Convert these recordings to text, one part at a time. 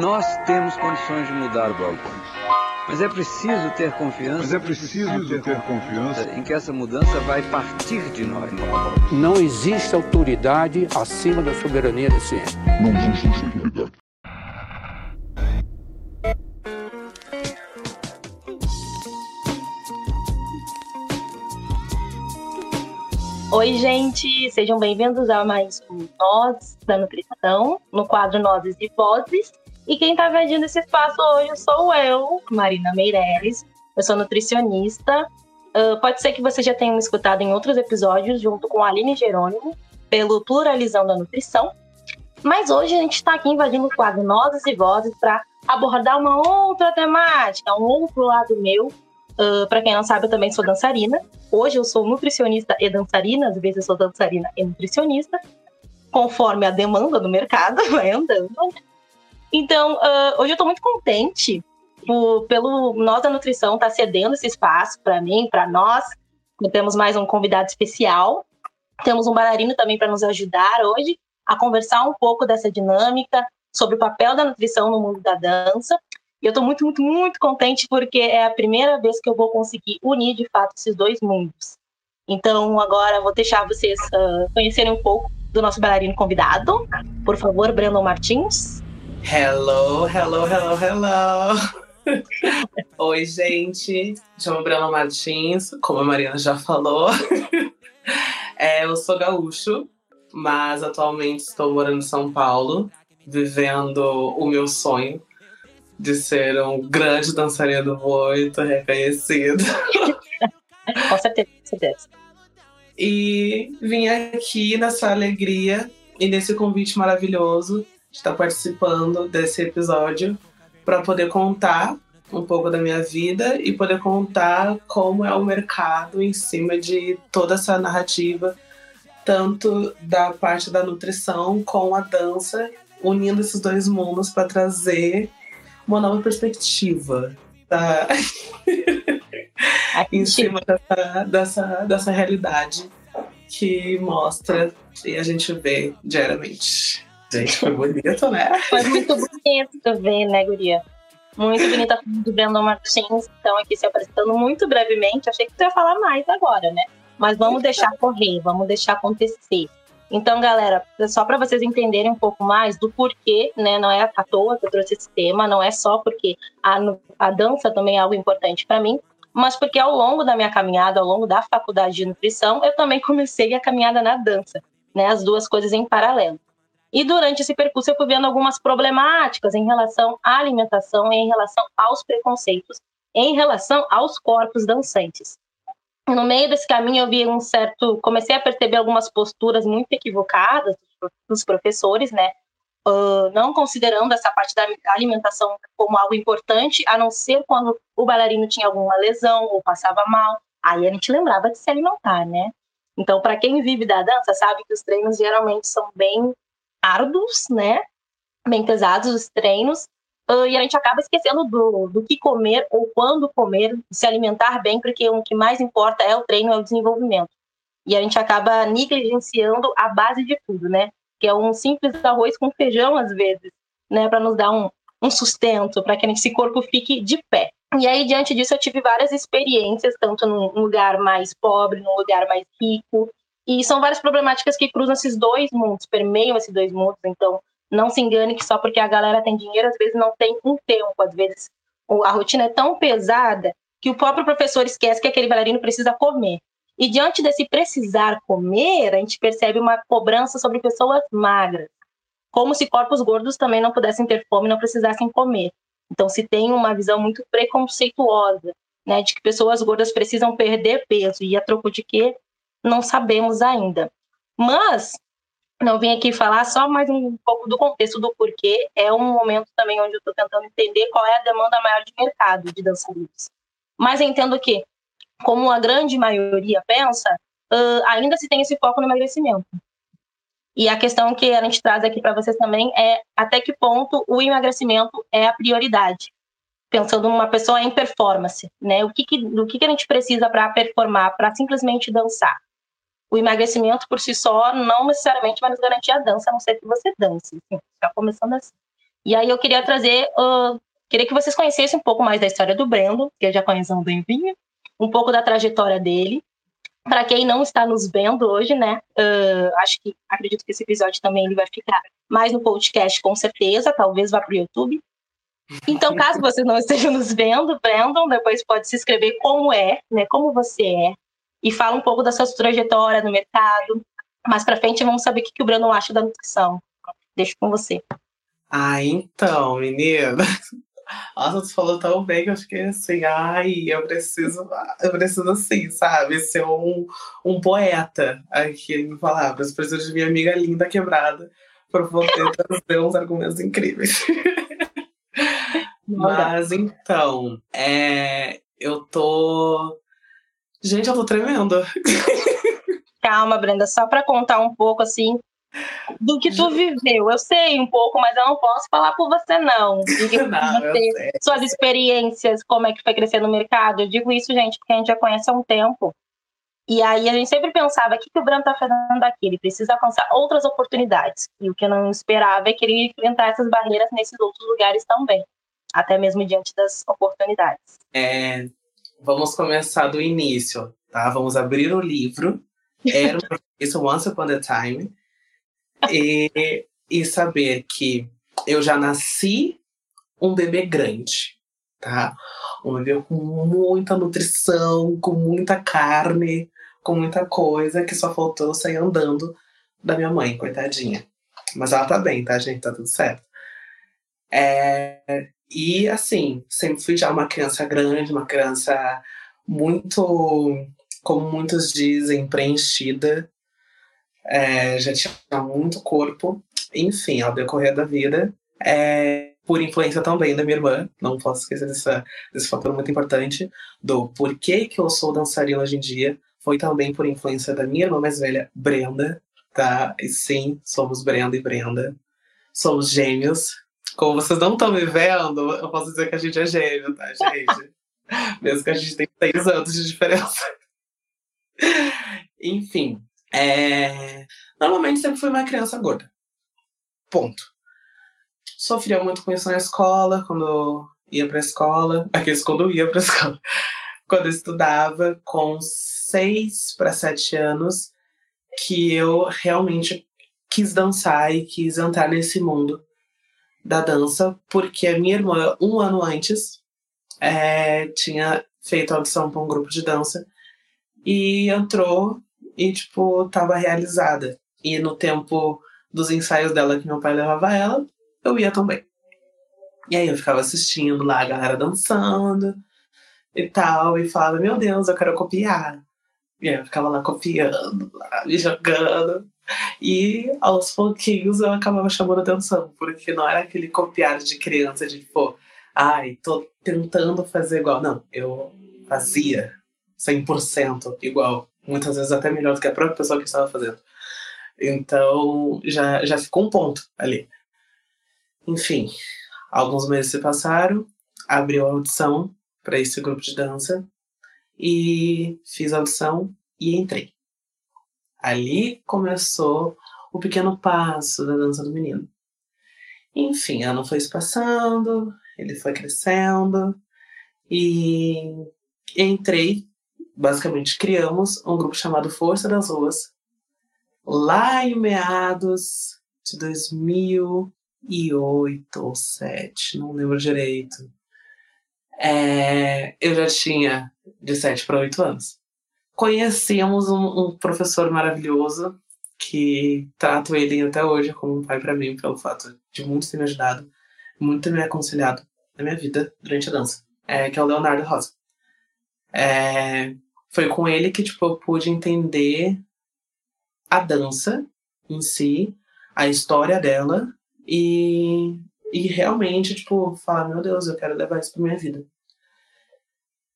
Nós temos condições de mudar o Balcão. Mas é preciso ter confiança. Mas é preciso ter, ter confiança em que essa mudança vai partir de nós. Não existe autoridade acima da soberania da ciência. Não existe autoridade. Oi, gente, sejam bem-vindos a mais um Nós da Nutrição, no quadro Nozes e Vozes. E quem está invadindo esse espaço hoje sou eu, Marina Meireles. Eu sou nutricionista. Uh, pode ser que você já tenha me escutado em outros episódios, junto com a Aline Jerônimo, pelo Pluralizão da Nutrição. Mas hoje a gente está aqui invadindo o quadro Nozes e Vozes para abordar uma outra temática, um outro lado meu. Uh, para quem não sabe, eu também sou dançarina. Hoje eu sou nutricionista e dançarina, às vezes eu sou dançarina e nutricionista, conforme a demanda do mercado vai andando. Então, uh, hoje eu estou muito contente por, pelo Nós da Nutrição estar tá cedendo esse espaço para mim, para nós. Temos mais um convidado especial. Temos um bailarino também para nos ajudar hoje a conversar um pouco dessa dinâmica sobre o papel da nutrição no mundo da dança. E eu estou muito, muito, muito contente porque é a primeira vez que eu vou conseguir unir de fato esses dois mundos. Então, agora vou deixar vocês uh, conhecerem um pouco do nosso bailarino convidado. Por favor, Brandon Martins. Hello, hello, hello, hello. Oi, gente. Chamo Bruna Martins, como a Mariana já falou. é, eu sou gaúcho, mas atualmente estou morando em São Paulo, vivendo o meu sonho de ser um grande dançarino muito reconhecido. com certeza, com certeza. E vim aqui nessa alegria e nesse convite maravilhoso estar participando desse episódio para poder contar um pouco da minha vida e poder contar como é o mercado em cima de toda essa narrativa, tanto da parte da nutrição com a dança, unindo esses dois mundos para trazer uma nova perspectiva tá? em cima dessa, dessa, dessa realidade que mostra e a gente vê diariamente. Gente, foi bonito, né? Foi muito bonito ver, né, Guria? Muito bonita do Brandon Martins, estão aqui se apresentando muito brevemente. Achei que tu ia falar mais agora, né? Mas vamos deixar correr, vamos deixar acontecer. Então, galera, só para vocês entenderem um pouco mais do porquê, né? Não é à toa que eu trouxe esse tema, não é só porque a, a dança também é algo importante para mim, mas porque ao longo da minha caminhada, ao longo da faculdade de nutrição, eu também comecei a caminhada na dança, né? As duas coisas em paralelo. E durante esse percurso eu fui vendo algumas problemáticas em relação à alimentação em relação aos preconceitos, em relação aos corpos dançantes. No meio desse caminho eu vi um certo, comecei a perceber algumas posturas muito equivocadas dos professores, né? Uh, não considerando essa parte da alimentação como algo importante, a não ser quando o bailarino tinha alguma lesão ou passava mal, aí a gente lembrava de se alimentar, né? Então, para quem vive da dança, sabe que os treinos geralmente são bem árduos, né? Bem pesados os treinos. Uh, e a gente acaba esquecendo do, do que comer ou quando comer, se alimentar bem, porque o que mais importa é o treino, é o desenvolvimento. E a gente acaba negligenciando a base de tudo, né? Que é um simples arroz com feijão, às vezes, né? Para nos dar um, um sustento, para que esse corpo fique de pé. E aí, diante disso, eu tive várias experiências, tanto num lugar mais pobre, num lugar mais rico, e são várias problemáticas que cruzam esses dois mundos, permeiam esses dois mundos. Então, não se engane que só porque a galera tem dinheiro, às vezes não tem um tempo. Às vezes a rotina é tão pesada que o próprio professor esquece que aquele bailarino precisa comer. E diante desse precisar comer, a gente percebe uma cobrança sobre pessoas magras. Como se corpos gordos também não pudessem ter fome, não precisassem comer. Então se tem uma visão muito preconceituosa, né, de que pessoas gordas precisam perder peso e a troco de quê? Não sabemos ainda. Mas não vim aqui falar só mais um pouco do contexto do porquê. É um momento também onde eu estou tentando entender qual é a demanda maior de mercado de dançarinos. Mas eu entendo que, como a grande maioria pensa, uh, ainda se tem esse foco no emagrecimento. E a questão que a gente traz aqui para vocês também é até que ponto o emagrecimento é a prioridade. Pensando numa pessoa em performance, né? O que, que, o que, que a gente precisa para performar, para simplesmente dançar? O emagrecimento por si só não necessariamente vai nos garantir a dança, a não ser que você dance. Está começando assim. E aí eu queria trazer, uh, queria que vocês conhecessem um pouco mais da história do Brandon, que eu já conheço bem vinho, um pouco da trajetória dele. Para quem não está nos vendo hoje, né? Uh, acho que acredito que esse episódio também ele vai ficar mais no podcast, com certeza. Talvez vá para o YouTube. Então, caso vocês não estejam nos vendo, Brandon, depois pode se inscrever como é, né? Como você é, e fala um pouco da sua trajetória no mercado. Mais para frente, vamos saber o que, que o Brandon acha da nutrição. Deixo com você. Ah, então, menina. Nossa, tu falou tão bem que eu fiquei assim, ai, eu preciso, eu preciso assim, sabe, ser um, um poeta aqui em palavras. Preciso de minha amiga linda quebrada para poder trazer uns argumentos incríveis. Mas então, é, eu tô. Gente, eu tô tremendo. Calma, Brenda, só para contar um pouco assim do que tu viveu. Eu sei um pouco, mas eu não posso falar por você, não. Diga não você, suas experiências, como é que foi crescer no mercado. Eu digo isso, gente, porque a gente já conhece há um tempo. E aí a gente sempre pensava, o que, que o Branco está fazendo aqui? Ele precisa alcançar outras oportunidades. E o que eu não esperava é que ele ia enfrentar essas barreiras nesses outros lugares também. Até mesmo diante das oportunidades. É, vamos começar do início, tá? Vamos abrir o livro. Era isso Once Upon a Time e, e saber que eu já nasci um bebê grande, tá? Um bebê com muita nutrição, com muita carne, com muita coisa, que só faltou sair andando da minha mãe, coitadinha. Mas ela tá bem, tá, gente? Tá tudo certo. É, e assim, sempre fui já uma criança grande, uma criança muito, como muitos dizem, preenchida é, já tinha muito corpo. Enfim, ao decorrer da vida, é, por influência também da minha irmã, não posso esquecer dessa, desse fator muito importante, do porquê que eu sou dançarina hoje em dia, foi também por influência da minha irmã mais velha, Brenda, tá? E sim, somos Brenda e Brenda. Somos gêmeos. Como vocês não estão me vendo, eu posso dizer que a gente é gêmeo, tá, gente? Mesmo que a gente tenha seis anos de diferença. Enfim, é... Normalmente sempre fui uma criança gorda. Ponto. Sofria muito com isso na escola, quando ia pra escola. Aqueles quando eu ia pra escola. Quando eu estudava, com seis para sete anos, que eu realmente quis dançar e quis entrar nesse mundo da dança, porque a minha irmã, um ano antes, é, tinha feito audição para um grupo de dança e entrou e, tipo, tava realizada. E no tempo dos ensaios dela que meu pai levava ela, eu ia também. E aí eu ficava assistindo lá a galera dançando e tal, e falava, meu Deus, eu quero copiar. E aí eu ficava lá copiando, lá, me jogando. E aos pouquinhos eu acabava chamando atenção, porque não era aquele copiar de criança de, pô, ai, tô tentando fazer igual. Não, eu fazia 100% igual muitas vezes até melhor do que a própria pessoa que estava fazendo. Então já, já ficou um ponto ali. Enfim, alguns meses se passaram, abriu a audição para esse grupo de dança e fiz a audição e entrei. Ali começou o pequeno passo da dança do menino. Enfim, ano foi se passando, ele foi crescendo e entrei basicamente criamos um grupo chamado Força das Ruas, lá em meados de 2008 ou 2007, não lembro direito. É, eu já tinha de 7 para 8 anos. Conhecíamos um, um, professor maravilhoso que trato ele até hoje como um pai para mim, pelo fato de muito ter me ajudado, muito ter me aconselhado na minha vida durante a dança, é, que é o Leonardo Rosa. É, foi com ele que tipo, eu pude entender a dança em si, a história dela e, e realmente, tipo, falar, meu Deus, eu quero levar isso pra minha vida.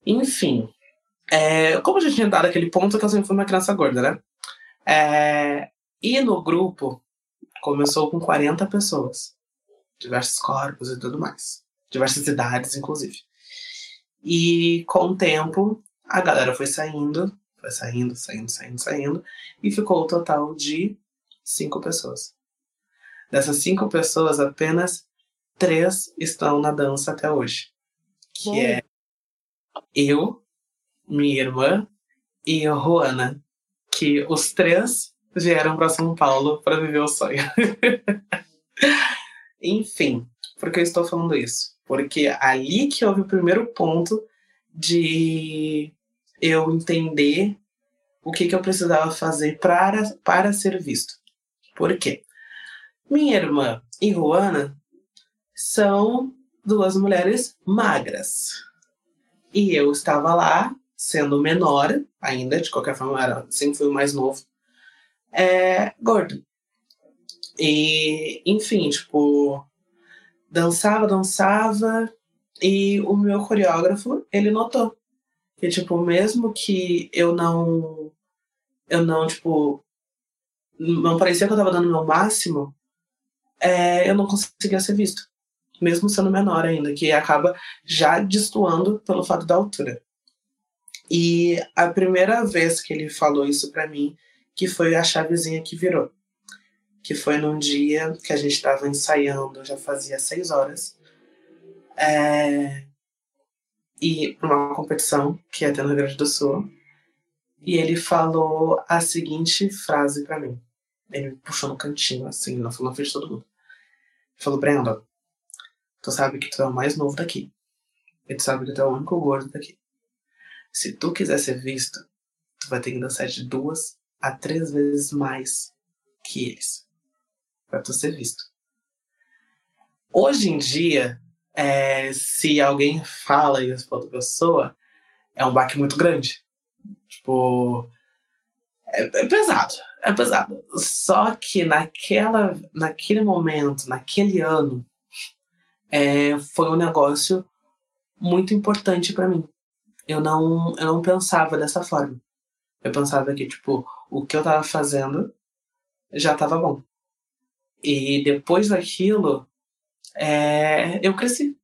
Enfim, é, como eu já tinha dado aquele ponto que eu sempre fui uma criança gorda, né? É, e no grupo começou com 40 pessoas, diversos corpos e tudo mais, diversas idades, inclusive. E com o tempo, a galera foi saindo, foi saindo, saindo, saindo, saindo, e ficou o total de cinco pessoas. Dessas cinco pessoas, apenas três estão na dança até hoje. Que é eu, minha irmã e a Juana. Que os três vieram para São Paulo para viver o sonho. Enfim, por que eu estou falando isso? Porque ali que houve o primeiro ponto de eu entender o que, que eu precisava fazer para, para ser visto. Por quê? Minha irmã e Juana são duas mulheres magras. E eu estava lá, sendo menor, ainda, de qualquer forma, era, sempre fui o mais novo, é, gordo. E, enfim, tipo, dançava, dançava, e o meu coreógrafo, ele notou que, tipo, mesmo que eu não, eu não, tipo, não parecia que eu tava dando o meu máximo, é, eu não conseguia ser visto. Mesmo sendo menor ainda, que acaba já destoando pelo fato da altura. E a primeira vez que ele falou isso para mim, que foi a chavezinha que virou. Que foi num dia que a gente estava ensaiando, já fazia seis horas. É, e uma competição que ia ter no Rio Grande do Sul. E ele falou a seguinte frase para mim. Ele me puxou no cantinho, assim, na frente de todo mundo. Ele falou, Brenda, tu sabe que tu é o mais novo daqui. E tu sabe que tu é o único gordo daqui. Se tu quiser ser visto, tu vai ter que dançar de duas a três vezes mais que eles. Pra tu ser visto. Hoje em dia, é, se alguém fala isso pra outra pessoa, é um baque muito grande. Tipo, é, é, pesado, é pesado. Só que naquela, naquele momento, naquele ano, é, foi um negócio muito importante para mim. Eu não, eu não pensava dessa forma. Eu pensava que, tipo, o que eu tava fazendo já tava bom. E depois daquilo, é, eu cresci.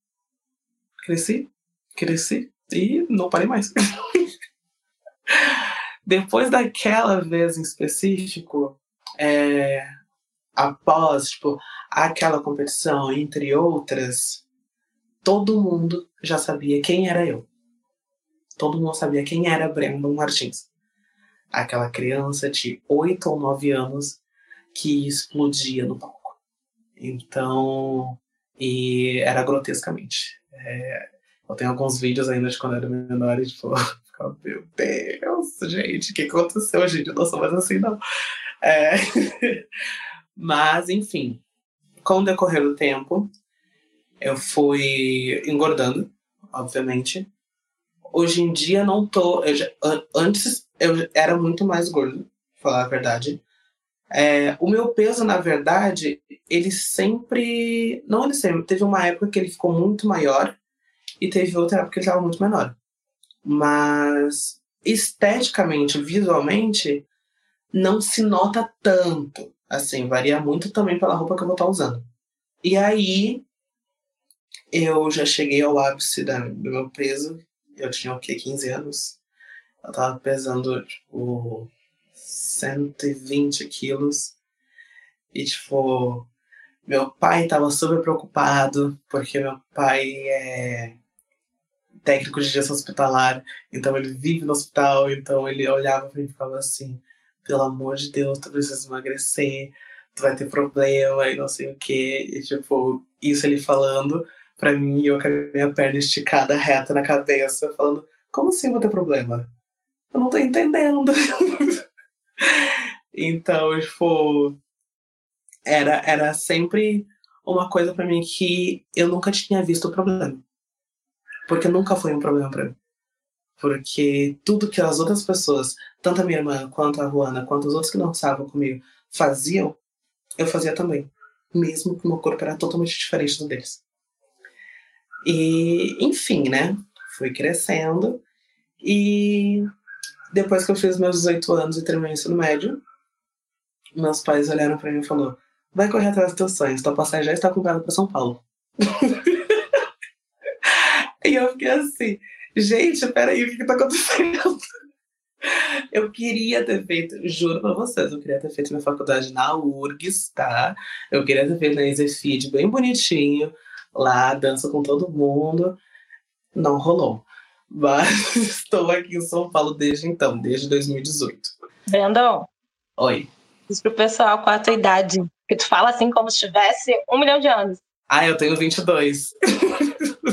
Cresci, cresci e não parei mais. Depois daquela vez em específico, é, após tipo, aquela competição, entre outras, todo mundo já sabia quem era eu. Todo mundo sabia quem era Brandon Martins. Aquela criança de 8 ou 9 anos que explodia no palco. Então, e era grotescamente. É, eu tenho alguns vídeos ainda de quando eu era menor e, tipo, meu Deus, gente, o que aconteceu, gente? Eu não sou mais assim, não. É... Mas, enfim, com o decorrer do tempo, eu fui engordando, obviamente. Hoje em dia não tô. Eu já, antes eu era muito mais gordo, falar a verdade. É, o meu peso, na verdade, ele sempre. Não ele sempre. Teve uma época que ele ficou muito maior e teve outra época que ele estava muito menor. Mas esteticamente, visualmente, não se nota tanto. Assim, varia muito também pela roupa que eu vou estar usando. E aí, eu já cheguei ao ápice da, do meu peso. Eu tinha o quê? 15 anos. Eu tava pesando, tipo, 120 quilos. E, tipo, meu pai tava super preocupado, porque meu pai é técnico de gestão hospitalar, então ele vive no hospital, então ele olhava pra mim e ficava assim, pelo amor de Deus, tu precisa emagrecer, tu vai ter problema e não sei o que. E tipo, isso ele falando pra mim, eu com a minha perna esticada reta na cabeça, falando, como assim vou ter problema? Eu não tô entendendo. então, tipo, era, era sempre uma coisa para mim que eu nunca tinha visto o problema. Porque nunca foi um problema para mim. Porque tudo que as outras pessoas, tanto a minha irmã, quanto a Juana, quanto os outros que não estavam comigo, faziam, eu fazia também. Mesmo que meu corpo era totalmente diferente do deles. E, enfim, né? Fui crescendo. E depois que eu fiz meus 18 anos e terminei o ensino médio, meus pais olharam para mim e falaram: vai correr atrás dos teus sonhos, tua passagem já está comprada para São Paulo. e eu fiquei assim, gente, peraí, o que, que tá acontecendo? Eu queria ter feito, juro pra vocês, eu queria ter feito minha faculdade na URGS, tá? Eu queria ter feito na EasyFeed bem bonitinho, lá, danço com todo mundo. Não rolou. Mas estou aqui em São Paulo desde então, desde 2018. Brandon, Oi. diz pro pessoal qual a tua idade. Que tu fala assim como se tivesse um milhão de anos. Ah, eu tenho 22.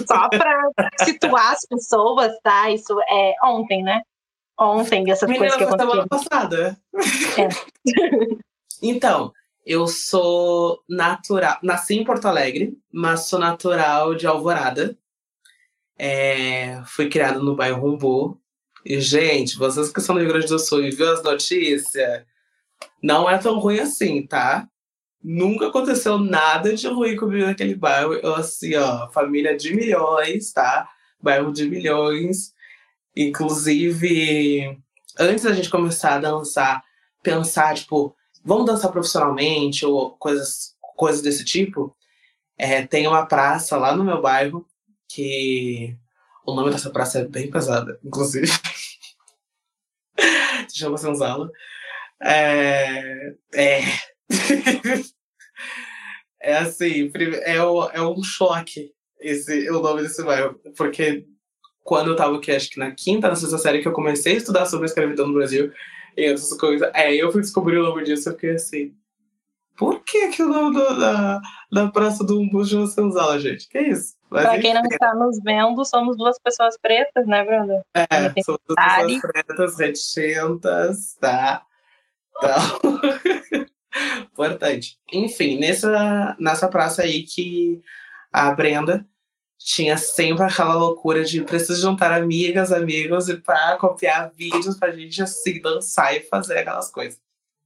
Só pra situar as pessoas, tá? Isso é ontem, né? Ontem, essas Menina, coisas que foi semana passada. É. então, eu sou natural. Nasci em Porto Alegre, mas sou natural de Alvorada. É, fui criado no bairro Rumbu. E, gente, vocês que são do Rio Grande do Sul e viu as notícias, não é tão ruim assim, tá? Nunca aconteceu nada de ruim comigo naquele bairro. Eu, assim, ó, família de milhões, tá? Bairro de milhões. Inclusive, antes da gente começar a dançar, pensar, tipo, vamos dançar profissionalmente ou coisas, coisas desse tipo, é, tem uma praça lá no meu bairro que o nome dessa praça é bem pesada, inclusive. Se chama Senzala. É. É. é assim, é, é um choque esse, o nome desse bairro. Porque quando eu tava aqui, acho que na quinta, na sexta série, que eu comecei a estudar sobre a escravidão no Brasil e outras coisas, é, eu fui descobrir o nome disso, eu fiquei assim. Por que, que o nome do- da, da Praça do Umbu chama Senzala, gente? Que isso? Mas, Pra quem não está nos vendo, somos duas pessoas pretas, né, Brandon? É, são duas pessoas pretas, reticentas, tá? Então, importante. Enfim, nessa, nessa praça aí que a Brenda tinha sempre aquela loucura de preciso juntar amigas, amigos e pra copiar vídeos pra gente assim dançar e fazer aquelas coisas.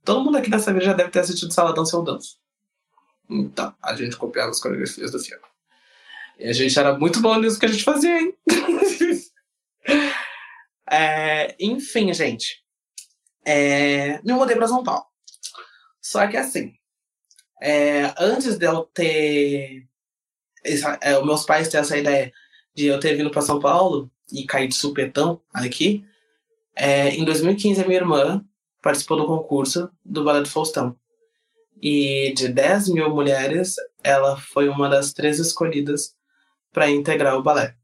Todo mundo aqui nessa vida já deve ter assistido Saladão Seu Danço. Então, a gente copiava as coreografias do filme. E a gente era muito bom nisso que a gente fazia, hein? É, enfim, gente. É, me mudei pra São Paulo. Só que assim, é, antes de eu ter. Essa- é, meus pais ter essa ideia de eu ter vindo pra São Paulo e cair de supetão aqui, é, em 2015 a minha irmã participou do concurso do Balé do Faustão. E de 10 mil mulheres, ela foi uma das três escolhidas para integrar o balé.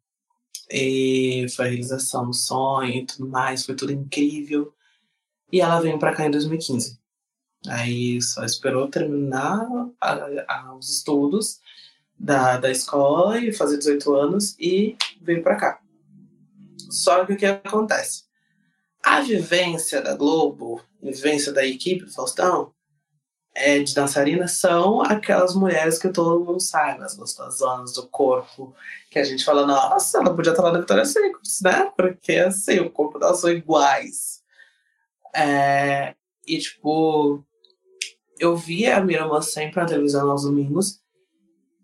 E foi a realização do sonho e tudo mais, foi tudo incrível. E ela veio pra cá em 2015. Aí só esperou terminar a- a- os estudos da, da escola e fazer 18 anos e veio pra cá. Só que o que acontece? A vivência da Globo, a vivência da equipe do Faustão, é, de dançarina são aquelas mulheres que todo mundo sabe, as gostosonas do corpo, que a gente fala, nossa, ela podia estar lá na Vitória Secret, né? Porque assim, o corpo delas são iguais. É, e tipo, eu via a irmã sempre na televisão aos domingos,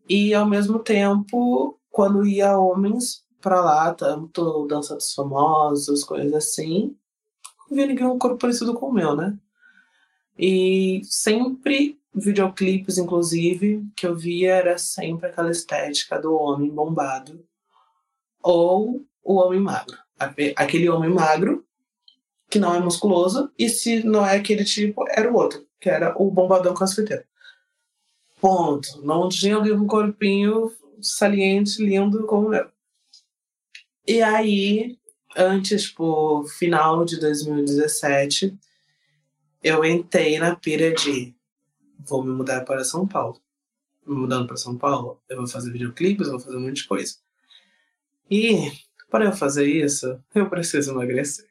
e ao mesmo tempo, quando ia homens pra lá, tanto dança dos famosos, coisas assim, não via ninguém um corpo parecido com o meu, né? E sempre, videoclipes inclusive, que eu via era sempre aquela estética do homem bombado ou o homem magro. Aquele homem magro que não é musculoso, e se não é aquele tipo, era o outro, que era o bombadão crossfiteiro. Ponto. Não tinha alguém com um corpinho saliente, lindo como o meu. E aí, antes, tipo, final de 2017, eu entrei na pira de vou me mudar para São Paulo. Me mudando para São Paulo, eu vou fazer videoclipes, eu vou fazer um monte de coisa. E para eu fazer isso, eu preciso emagrecer.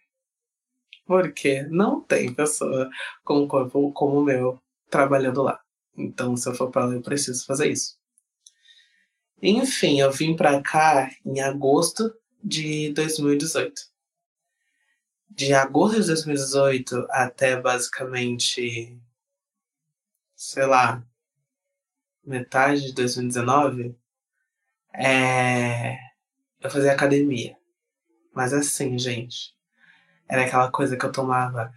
Porque não tem pessoa com um corpo como o meu trabalhando lá. Então, se eu for para lá, eu preciso fazer isso. Enfim, eu vim para cá em agosto de 2018 de agosto de 2018 até basicamente, sei lá, metade de 2019, é... eu fazia academia. Mas assim, gente, era aquela coisa que eu tomava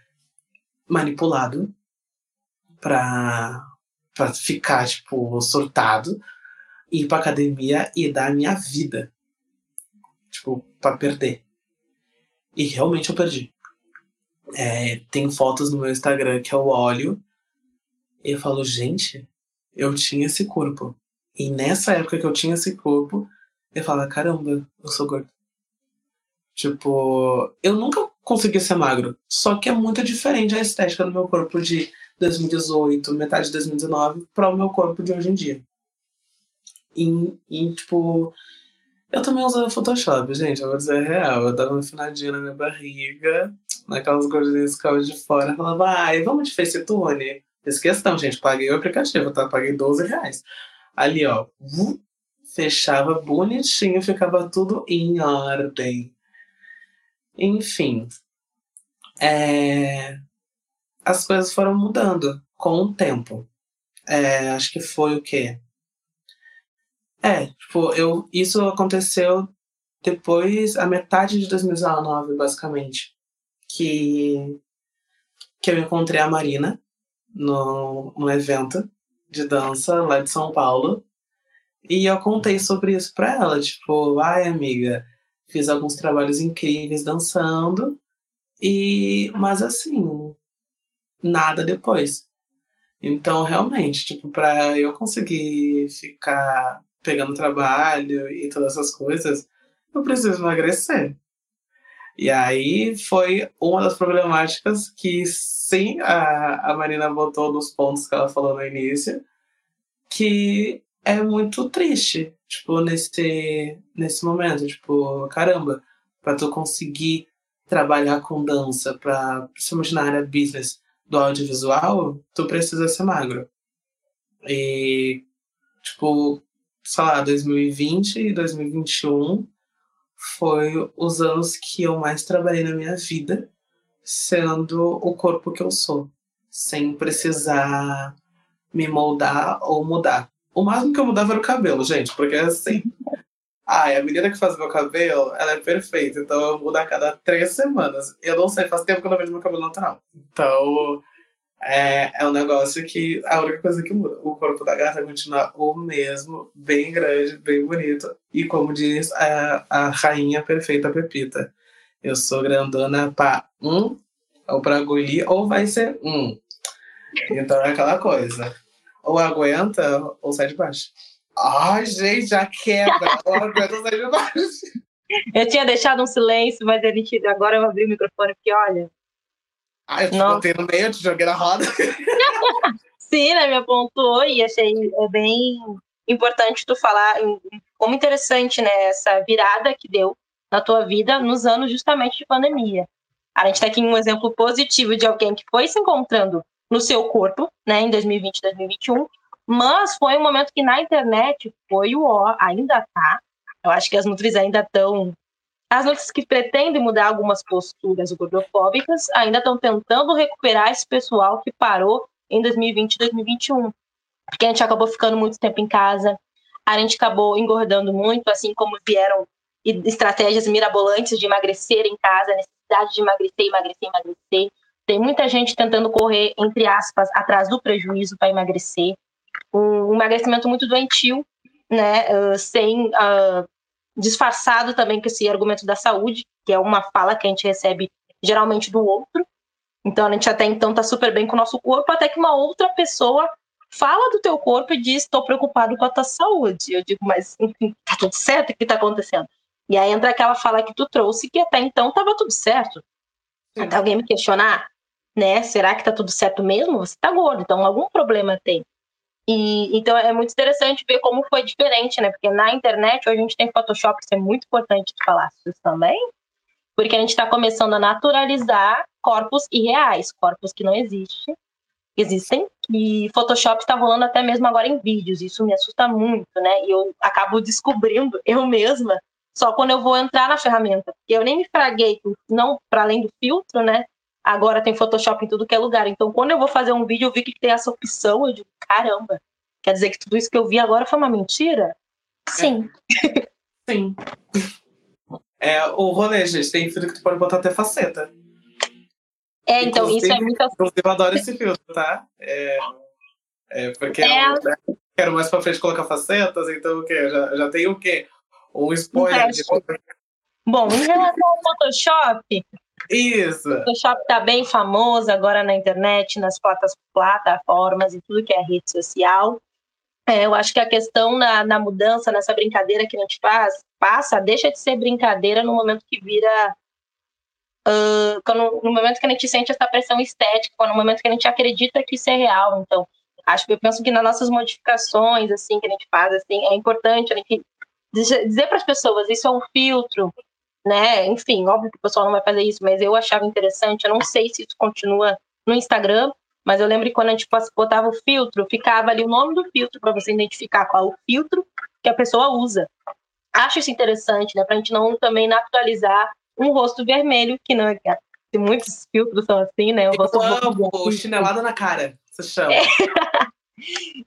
manipulado pra, pra ficar, tipo, surtado, ir pra academia e dar a minha vida. Tipo, pra perder. E realmente eu perdi. É, tem fotos no meu Instagram que eu olho e eu falo, gente, eu tinha esse corpo E nessa época que eu tinha esse corpo, eu falava, caramba, eu sou gordo. Tipo, eu nunca consegui ser magro. Só que é muito diferente a estética do meu corpo de 2018, metade de 2019, para o meu corpo de hoje em dia. E, e, tipo, eu também usava Photoshop, gente, eu vou dizer a real. Eu dava uma afinadinha na minha barriga, naquelas gordinhas que ficavam de fora, falava, ai, vamos de FaceTune. Fiz questão, gente, paguei o aplicativo, tá? Paguei 12 reais. Ali, ó, fechava bonitinho, ficava tudo em ordem. Enfim, é... as coisas foram mudando com o tempo. É, acho que foi o quê? É, tipo, eu, isso aconteceu depois, a metade de 2019, basicamente. Que, que eu encontrei a Marina no, evento de dança lá de São Paulo. E eu contei sobre isso pra ela, tipo, ai amiga, fiz alguns trabalhos incríveis dançando, e mas assim, nada depois. Então, realmente, tipo, para eu conseguir ficar pegando trabalho e todas essas coisas, eu preciso emagrecer. E aí foi uma das problemáticas que sim a, a Marina botou nos pontos que ela falou no início, que é muito triste, tipo, nesse, nesse momento, tipo, caramba, para tu conseguir trabalhar com dança, para principalmente na área business do audiovisual, tu precisa ser magro. E, tipo, sei lá, 2020 e 2021 foi os anos que eu mais trabalhei na minha vida, sendo o corpo que eu sou, sem precisar me moldar ou mudar. O máximo que eu mudava era o cabelo, gente, porque assim. Ai, a menina que faz meu cabelo, ela é perfeita, então eu mudo a cada três semanas. Eu não sei, faz tempo que eu não vejo meu cabelo natural. Então, é, é um negócio que a única coisa que muda. O corpo da gata continua o mesmo, bem grande, bem bonito. E como diz a, a rainha perfeita Pepita, eu sou grandona para um, ou para engolir, ou vai ser um. Então é aquela coisa. Ou aguenta, ou sai de baixo. Ai, gente, de baixo. Eu tinha deixado um silêncio, mas ele agora eu abri o microfone porque, olha, ah, eu te Nossa. botei no meio, te joguei na roda. Sim, né? Me apontou e achei é bem importante tu falar como interessante, né? Essa virada que deu na tua vida nos anos justamente de pandemia. A gente está aqui em um exemplo positivo de alguém que foi se encontrando no seu corpo, né, em 2020, 2021, mas foi um momento que na internet foi o ó, ainda tá. Eu acho que as Nutris ainda estão as notícias que pretendem mudar algumas posturas gordofóbicas ainda estão tentando recuperar esse pessoal que parou em 2020 e 2021. Porque a gente acabou ficando muito tempo em casa, a gente acabou engordando muito, assim como vieram estratégias mirabolantes de emagrecer em casa, necessidade de emagrecer, emagrecer, emagrecer. Tem muita gente tentando correr, entre aspas, atrás do prejuízo para emagrecer. Um emagrecimento muito doentio, né? Sem uh, disfarçado também com esse argumento da saúde, que é uma fala que a gente recebe geralmente do outro. Então a gente até então tá super bem com o nosso corpo, até que uma outra pessoa fala do teu corpo e diz: estou preocupado com a tua saúde. Eu digo, mas enfim, tá tudo certo? O que tá acontecendo? E aí entra aquela fala que tu trouxe, que até então tava tudo certo. Até alguém me questionar, né? Será que tá tudo certo mesmo? Você tá gordo, então algum problema tem. E, então é muito interessante ver como foi diferente, né? Porque na internet hoje a gente tem Photoshop, isso é muito importante de falar isso também, porque a gente está começando a naturalizar corpos irreais, corpos que não existem, existem, e Photoshop está rolando até mesmo agora em vídeos, isso me assusta muito, né? E eu acabo descobrindo eu mesma só quando eu vou entrar na ferramenta, eu nem me fraguei, não para além do filtro, né? Agora tem Photoshop em tudo que é lugar. Então, quando eu vou fazer um vídeo, eu vi que tem essa opção. Eu digo, caramba, quer dizer que tudo isso que eu vi agora foi uma mentira? Sim. É. Sim. É, o rolê, gente, tem filtro que tu pode botar até faceta. É, então inclusive, isso é muito. Inclusive, eu adoro esse filtro, tá? É, é porque é. eu né, quero mais pra frente colocar facetas, então o quê? Já, já tenho o quê? Um spoiler de. Bom, em relação ao Photoshop, isso. O Photoshop está bem famoso agora na internet, nas plataformas e tudo que é rede social. É, eu acho que a questão na, na mudança, nessa brincadeira que a gente faz, passa, deixa de ser brincadeira no momento que vira. Uh, quando, no momento que a gente sente essa pressão estética, no momento que a gente acredita que isso é real. Então, acho que eu penso que nas nossas modificações, assim, que a gente faz, assim, é importante a gente dizer, para as pessoas: isso é um filtro, né? Enfim, óbvio que o pessoal não vai fazer isso, mas eu achava interessante. Eu não sei se isso continua no Instagram, mas eu lembro que quando a gente botava o filtro, ficava ali o nome do filtro para você identificar qual o filtro que a pessoa usa. Acho isso interessante, né? Para a gente não também naturalizar um rosto vermelho, que não é. Muitos filtros são assim, né? O rosto amo, chinelada na cara, você chama. É.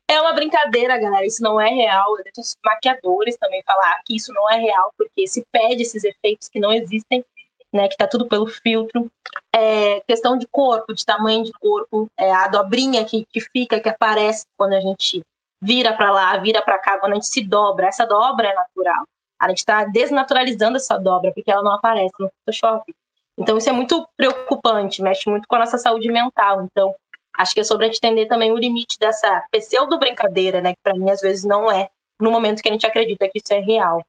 é uma brincadeira, galera. Isso não é real. Os maquiadores também falar que isso não é real, porque se pede esses efeitos que não existem né, que tá tudo pelo filtro. É, questão de corpo, de tamanho de corpo, é, a dobrinha que, que fica, que aparece quando a gente vira para lá, vira para cá, quando a gente se dobra, essa dobra é natural. A gente está desnaturalizando essa dobra, porque ela não aparece no Photoshop. Então, isso é muito preocupante, mexe muito com a nossa saúde mental. Então, acho que é sobre a gente entender também o limite dessa pseudo-brincadeira, né, que para mim às vezes não é, no momento que a gente acredita que isso é real.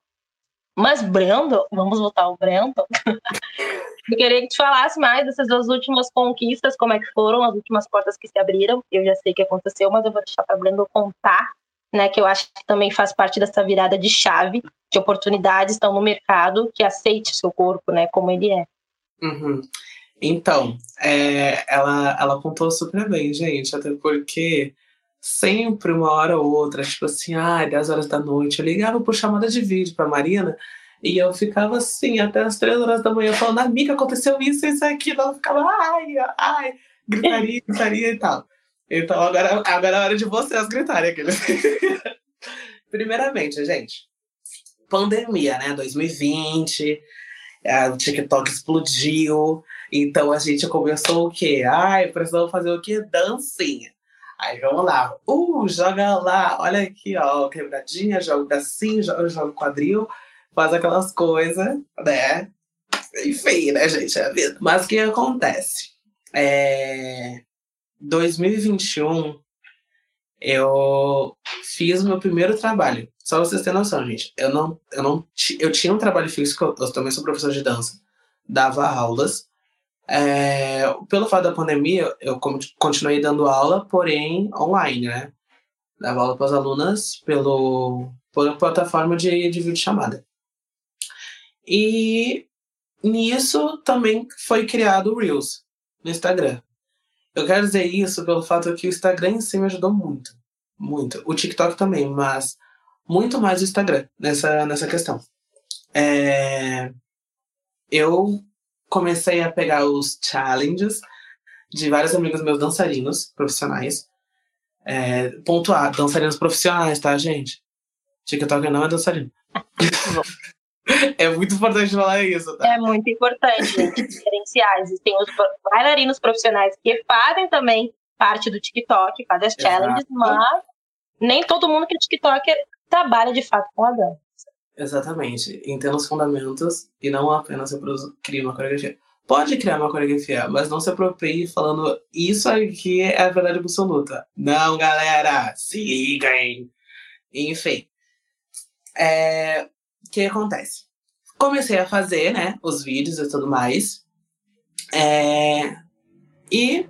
Mas Brandon, vamos voltar ao Brandon. Eu queria que te falasse mais dessas duas últimas conquistas, como é que foram as últimas portas que se abriram. Eu já sei que aconteceu, mas eu vou deixar para Brandon contar, né? Que eu acho que também faz parte dessa virada de chave de oportunidades estão no mercado que aceite o seu corpo, né? Como ele é. Uhum. Então, é, ela, ela contou super bem, gente, até porque sempre uma hora ou outra, tipo assim, ah, 10 horas da noite, eu ligava por chamada de vídeo pra Marina e eu ficava assim, até as 3 horas da manhã, falando, amiga, aconteceu isso, isso, aquilo. Ela ficava, ai, ai, gritaria, gritaria e tal. Então agora, agora é hora de vocês gritarem aqueles. Primeiramente, gente, pandemia, né? 2020, o TikTok explodiu. Então a gente começou o quê? Ai, precisamos fazer o quê? Dancinha. Aí vamos lá. Uh, joga lá. Olha aqui, ó. Quebradinha, joga bracinho, joga, joga quadril. Faz aquelas coisas, né? Enfim, né, gente? É a vida. Mas o que acontece? É... 2021, eu fiz meu primeiro trabalho. Só vocês terem noção, gente. Eu não, eu não, eu tinha um trabalho físico, eu também sou professor de dança, dava aulas, é, pelo fato da pandemia, eu continuei dando aula, porém online, né? Dava aula para as alunas pelo, pela plataforma de, de videochamada. E nisso também foi criado o Reels no Instagram. Eu quero dizer isso pelo fato que o Instagram em si me ajudou muito. Muito. O TikTok também, mas muito mais o Instagram nessa, nessa questão. É, eu comecei a pegar os challenges de vários amigos meus dançarinos profissionais. É, pontuar, dançarinos profissionais, tá, gente? TikTok não é dançarino. é muito importante falar isso, tá? É muito importante, gente, diferenciar. Existem os bailarinos profissionais que fazem também parte do TikTok, fazem as challenges, Exato. mas nem todo mundo que é TikToker trabalha de fato com a dança. Exatamente. Entenda os fundamentos e não apenas cria uma coreografia. Pode criar uma coreografia, mas não se aproprie falando isso aqui é a verdade absoluta. Não, galera, se liguem. Enfim. É... O que acontece? Comecei a fazer, né, os vídeos e tudo mais. É... E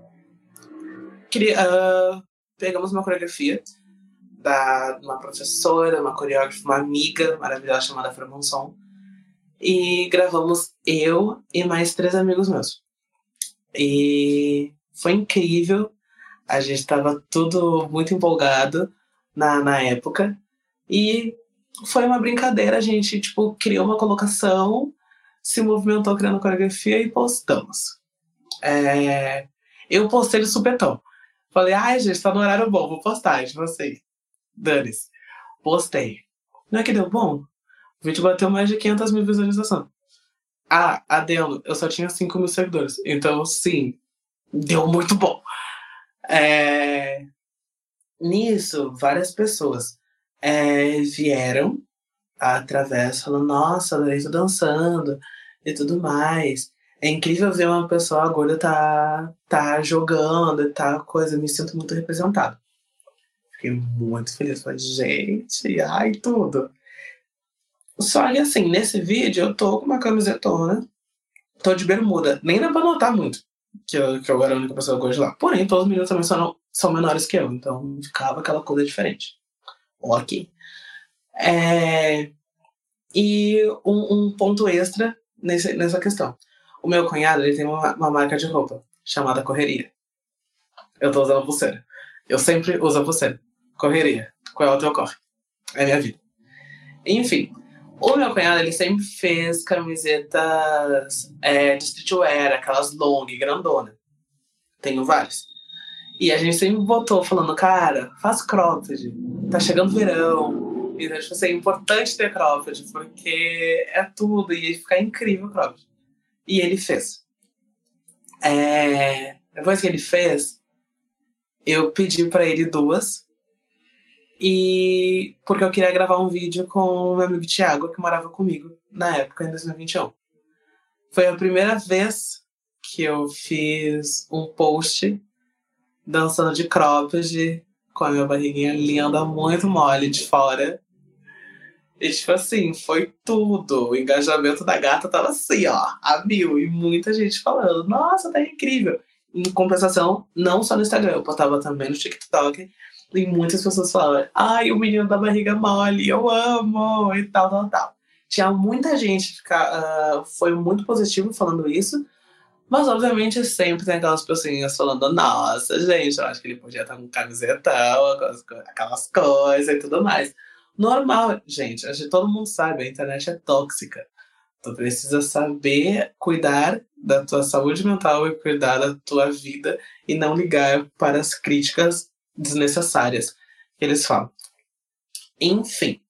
cri... Uh... pegamos uma coreografia da uma professora, uma coreógrafa, uma amiga maravilhosa chamada Fran Monson. E gravamos eu e mais três amigos meus. E foi incrível. A gente estava tudo muito empolgado na, na época. E foi uma brincadeira, a gente tipo, criou uma colocação, se movimentou criando coreografia e postamos. É... Eu postei no supetão. Falei, ai, gente, tá no horário bom, vou postar, de vocês. Dane-se. Postei. Não é que deu bom? O vídeo bateu mais de 500 mil visualizações. Ah, adendo, eu só tinha 5 mil seguidores. Então, sim, deu muito bom. É... Nisso, várias pessoas é, vieram através, falando: Nossa, adorei tô dançando e tudo mais. É incrível ver uma pessoa gorda tá, tá jogando tá coisa, me sinto muito representado. Fiquei muito feliz. Falei, gente, ai, tudo. Só que assim, nesse vídeo eu tô com uma camisetona, tô de bermuda. Nem dá pra notar muito que eu, que eu era a única pessoa gorda lá. Porém, todos os meninos também são, são menores que eu, então ficava aquela coisa diferente. Ok. É... E um, um, ponto extra nesse, nessa questão. O meu cunhado ele tem uma, uma marca de roupa chamada Correria. Eu tô usando pulseira. Eu sempre uso a pulseira. Correria. Qual é o teu corre? É minha vida. Enfim, o meu cunhado, ele sempre fez camisetas é, de streetwear, aquelas long, grandona. Tenho várias. E a gente sempre botou falando, cara, faz cropped. Tá chegando verão. Então, tipo assim, é importante ter cropped, porque é tudo. E ia ficar incrível cropped. E ele fez. É... Depois que ele fez, eu pedi para ele duas. E porque eu queria gravar um vídeo com o meu amigo Thiago, que morava comigo na época, em 2021. Foi a primeira vez que eu fiz um post dançando de cropped com a minha barriguinha linda, muito mole de fora. E, tipo assim, foi tudo. O engajamento da gata tava assim, ó, a mil. E muita gente falando, nossa, tá incrível. Em compensação, não só no Instagram, eu postava também no TikTok. E muitas pessoas falavam, ai, o menino da barriga mole, eu amo, e tal, tal, tal. Tinha muita gente, ficar, uh, foi muito positivo falando isso. Mas, obviamente, sempre tem aquelas pessoas falando, nossa, gente, eu acho que ele podia estar com camisetão, aquelas, aquelas coisas e tudo mais. Normal, gente, acho que todo mundo sabe, a internet é tóxica. Tu precisa saber cuidar da tua saúde mental e cuidar da tua vida e não ligar para as críticas desnecessárias que eles falam. Enfim,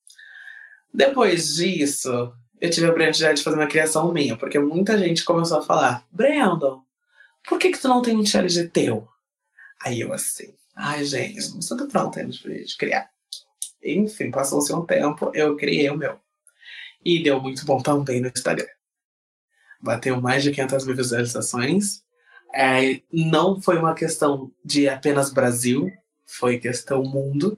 depois disso, eu tive a oportunidade de fazer uma criação minha, porque muita gente começou a falar: Brandon, por que, que tu não tem um challenge teu? Aí eu assim, ai gente, não estou pronta ainda de criar. Enfim, passou-se um tempo, eu criei o meu. E deu muito bom também no Instagram. Bateu mais de 500 mil visualizações. É, não foi uma questão de apenas Brasil, foi questão mundo,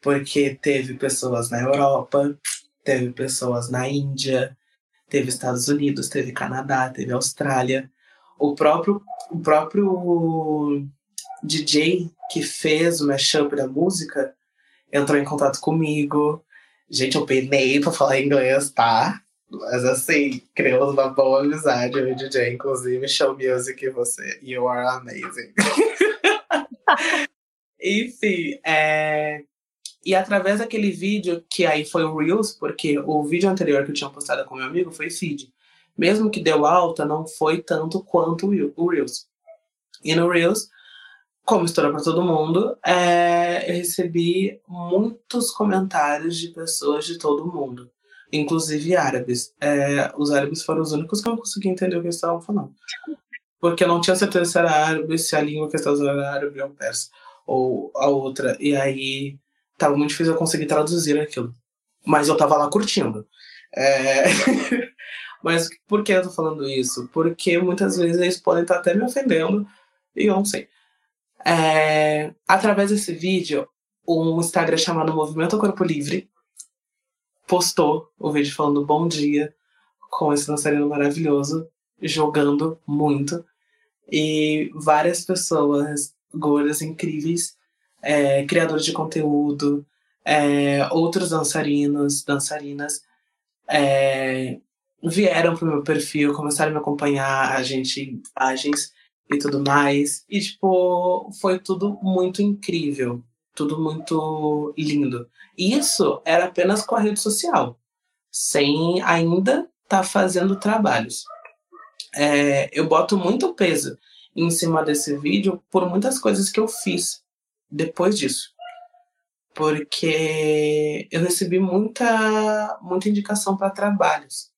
porque teve pessoas na Europa, teve pessoas na Índia, teve Estados Unidos, teve Canadá, teve Austrália. O próprio, o próprio DJ que fez o mashup da música entrou em contato comigo. Gente, eu penei pra falar inglês, tá? Mas assim, criamos uma boa amizade, eu e o DJ, inclusive, show music, você, you are amazing. Enfim, é... E através daquele vídeo, que aí foi o Reels, porque o vídeo anterior que eu tinha postado com meu amigo foi feed. Mesmo que deu alta, não foi tanto quanto o Reels. E no Reels, como estourou para todo mundo, é... eu recebi muitos comentários de pessoas de todo mundo. Inclusive árabes. É... Os árabes foram os únicos que eu não consegui entender o que eles estavam falando. Porque eu não tinha certeza se era árabe, se a língua que eles estavam usando era árabe ou persa ou a outra. E aí tava muito difícil eu conseguir traduzir aquilo. Mas eu tava lá curtindo. É... Mas por que eu tô falando isso? Porque muitas vezes eles podem estar até me ofendendo e eu não sei. É... Através desse vídeo, um Instagram chamado Movimento Corpo Livre postou o vídeo falando bom dia com esse dançarino maravilhoso, jogando muito. E várias pessoas gordas incríveis, é, criadores de conteúdo, é, outros dançarinos, dançarinas, é, vieram pro meu perfil, começaram a me acompanhar, a gente em imagens e tudo mais. E, tipo, foi tudo muito incrível, tudo muito lindo. E isso era apenas com a rede social, sem ainda estar tá fazendo trabalhos. É, eu boto muito peso em cima desse vídeo por muitas coisas que eu fiz depois disso. Porque eu recebi muita, muita indicação para trabalhos.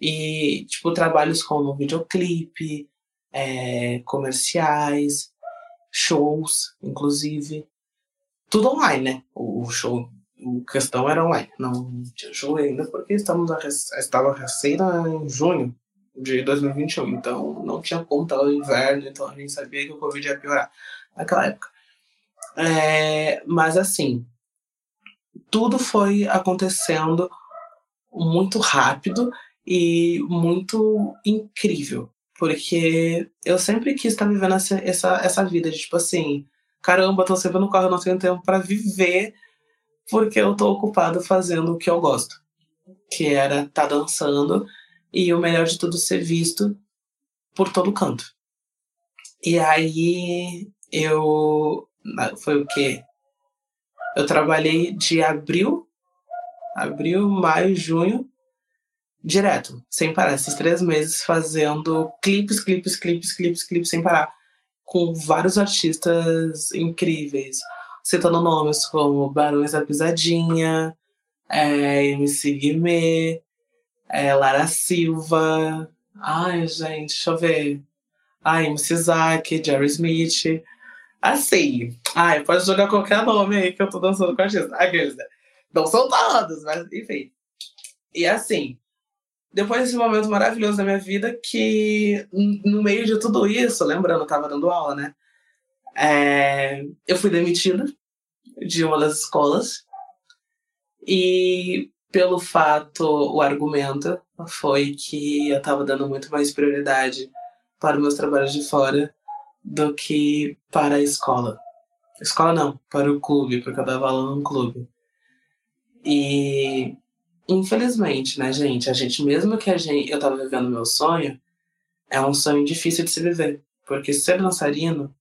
E, tipo, trabalhos como videoclipe, é, comerciais, shows, inclusive. Tudo online, né? O show, a questão era online. Não tinha show ainda porque estamos a, estava recém em junho de 2021. Então não tinha como, tava no inverno, então a gente sabia que o Covid ia piorar naquela época. É, mas assim, tudo foi acontecendo muito rápido e muito incrível. Porque eu sempre quis estar vivendo essa, essa, essa vida de tipo assim, caramba, tô sempre no carro, não tenho tempo para viver, porque eu tô ocupado fazendo o que eu gosto. Que era estar tá dançando e o melhor de tudo ser visto por todo canto. E aí eu foi o quê? Eu trabalhei de abril, abril, maio, junho, direto, sem parar, esses três meses fazendo clipes, clipes, clipes, clipes, clipes, sem parar, com vários artistas incríveis, citando nomes como Barões da Pisadinha, é, MC Guimê, é, Lara Silva, ai gente, deixa eu ver, ai, MC Zack, Jerry Smith, Assim, ai, pode jogar qualquer nome aí que eu tô dançando com a artista. Aqueles, né? Não são todos, mas enfim. E assim, depois desse momento maravilhoso da minha vida, que no meio de tudo isso, lembrando, eu tava dando aula, né? É, eu fui demitida de uma das escolas. E pelo fato, o argumento foi que eu tava dando muito mais prioridade para os meus trabalhos de fora do que para a escola. Escola não, para o clube, porque eu dava aula num clube. E infelizmente, né, gente, a gente mesmo que a gente eu tava vivendo meu sonho, é um sonho difícil de se viver, porque ser dançarino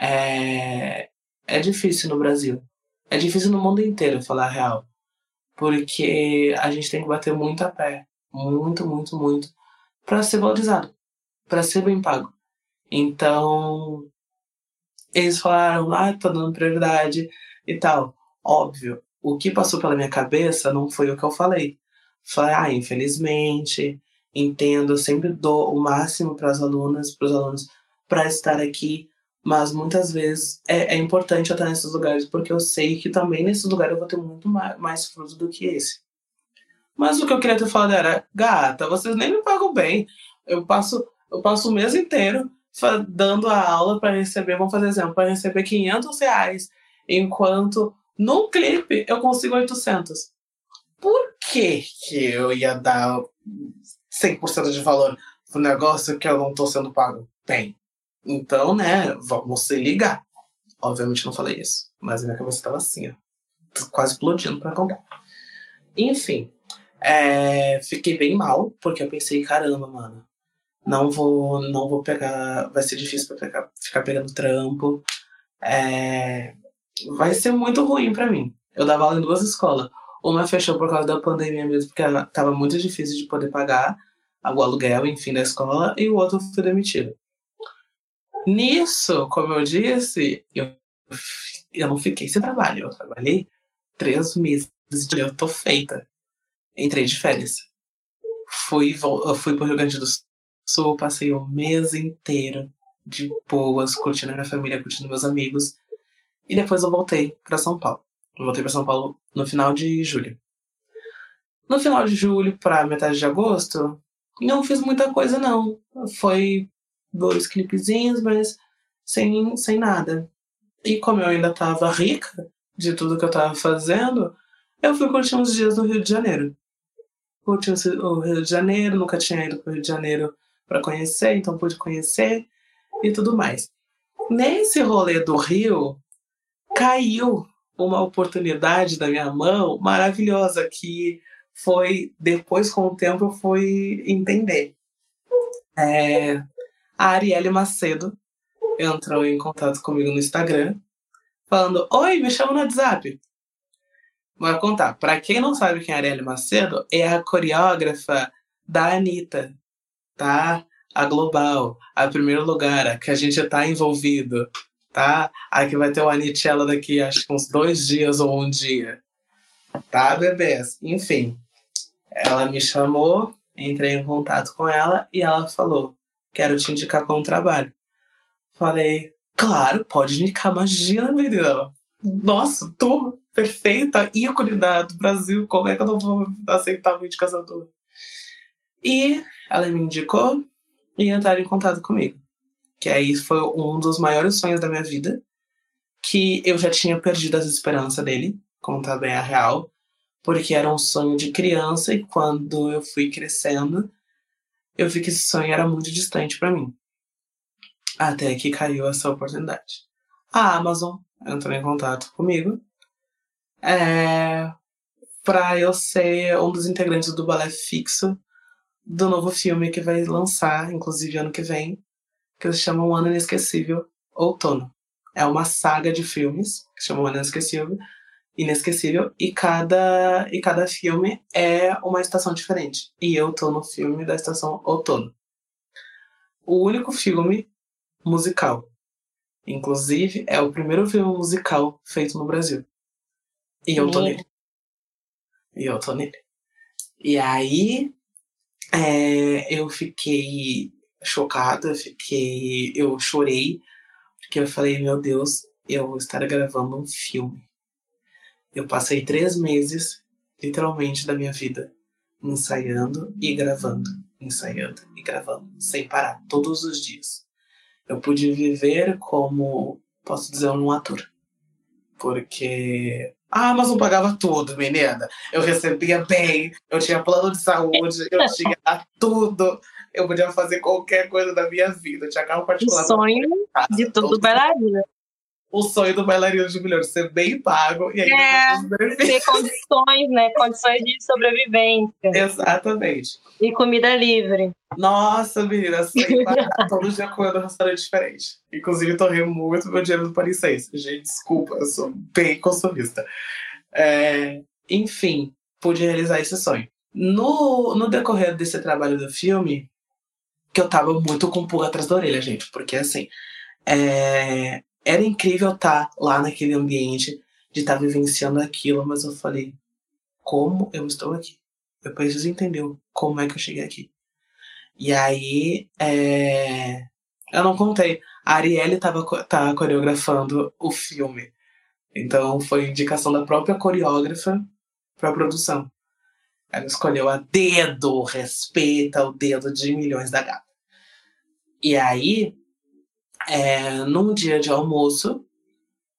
é é difícil no Brasil. É difícil no mundo inteiro, falar a real. Porque a gente tem que bater muito a pé, muito, muito, muito, para ser valorizado, para ser bem pago. Então, eles falaram, ah, tá dando prioridade e tal. Óbvio, o que passou pela minha cabeça não foi o que eu falei. Falei, ah, infelizmente, entendo, eu sempre dou o máximo para as alunas, para os alunos, para estar aqui, mas muitas vezes é, é, importante eu estar nesses lugares, porque eu sei que também nesses lugares eu vou ter muito mais, mais fruto do que esse. Mas o que eu queria ter falado era, gata, vocês nem me pagam bem. Eu passo, eu passo o mês inteiro dando a aula para receber, vamos fazer exemplo, para receber 500 reais, enquanto num clipe eu consigo 800. Por que, que eu ia dar 100% de valor pro negócio que eu não tô sendo pago? Bem, então, né, vamos se ligar. Obviamente não falei isso, mas minha cabeça tava assim, ó, quase explodindo para contar. Enfim, é, fiquei bem mal, porque eu pensei, caramba, mano, não vou, não vou pegar, vai ser difícil para pegar, ficar pegando trampo. É, vai ser muito ruim para mim. Eu dava aula em duas escolas. Uma fechou por causa da pandemia mesmo, porque estava muito difícil de poder pagar o aluguel, enfim, da escola, e o outro foi demitido. Nisso, como eu disse, eu, eu não fiquei sem trabalho. Eu trabalhei três meses e eu tô feita. Entrei de férias. Fui, fui pro Rio Grande do Sul, passei o mês inteiro de boas, curtindo minha família, curtindo meus amigos. E depois eu voltei para São Paulo. Eu voltei para São Paulo no final de julho. No final de julho para metade de agosto, não fiz muita coisa não. Foi dois clipezinhos, mas sem, sem nada. E como eu ainda tava rica de tudo que eu tava fazendo, eu fui curtir uns dias no Rio de Janeiro. Curti o Rio de Janeiro, nunca tinha ido pro Rio de Janeiro para conhecer, então pude conhecer e tudo mais. Nesse rolê do Rio, caiu uma oportunidade da minha mão maravilhosa que foi depois com o tempo eu fui entender. É, a Arielle Macedo entrou em contato comigo no Instagram falando: "Oi, me chama no WhatsApp". Vou contar. Para quem não sabe quem é a Arielle Macedo, é a coreógrafa da Anitta, tá? A global, a primeiro lugar, a que a gente está envolvido, tá? A que vai ter o Anichella daqui, acho que uns dois dias ou um dia. Tá, bebês? Enfim, ela me chamou, entrei em contato com ela e ela falou: Quero te indicar para um trabalho. Falei, claro, pode indicar, imagina, menina. Nossa, tu perfeita, ícone do Brasil, como é que eu não vou aceitar uma indicação tua? E ela me indicou e entraram em contato comigo. Que aí foi um dos maiores sonhos da minha vida, que eu já tinha perdido as esperanças dele, contar bem a real, porque era um sonho de criança e quando eu fui crescendo, eu vi que esse sonho era muito distante para mim. Até que caiu essa oportunidade. A Amazon entrou em contato comigo é, para eu ser um dos integrantes do balé fixo do novo filme que vai lançar, inclusive ano que vem, que se chama Um Ano Inesquecível, Outono. É uma saga de filmes que se chama Um Ano Inesquecível, inesquecível e cada e cada filme é uma estação diferente. E eu tô no filme da estação outono. O único filme musical. Inclusive, é o primeiro filme musical feito no Brasil. E eu tô nele. E eu tô nele. E aí, é, eu fiquei chocada, fiquei, eu chorei, porque eu falei, meu Deus, eu vou estar gravando um filme. Eu passei três meses, literalmente, da minha vida ensaiando e gravando, ensaiando e gravando, sem parar, todos os dias. Eu pude viver como, posso dizer, um ator. Porque a Amazon pagava tudo, menina. Eu recebia bem, eu tinha plano de saúde, eu tinha tudo. Eu podia fazer qualquer coisa da minha vida. Eu tinha carro particular. O sonho de todo bailarina o sonho do bailarino de milhões, ser bem pago e aí é, ter condições, né? Condições de sobrevivência. Exatamente. E comida livre. Nossa, menina, sem pagar, todo dia comendo um restaurante diferente. Inclusive, torrei muito meu dinheiro do Paris 6. Gente, desculpa, eu sou bem consumista. É, enfim, pude realizar esse sonho. No, no decorrer desse trabalho do filme, que eu tava muito com pulga atrás da orelha, gente, porque assim, é, era incrível estar tá lá naquele ambiente, de estar tá vivenciando aquilo, mas eu falei, como eu estou aqui? Eu preciso entender como é que eu cheguei aqui. E aí, é... eu não contei. A Arielle estava tá coreografando o filme. Então, foi indicação da própria coreógrafa para a produção. Ela escolheu a dedo, respeita o dedo de milhões da gata. E aí, é, num dia de almoço,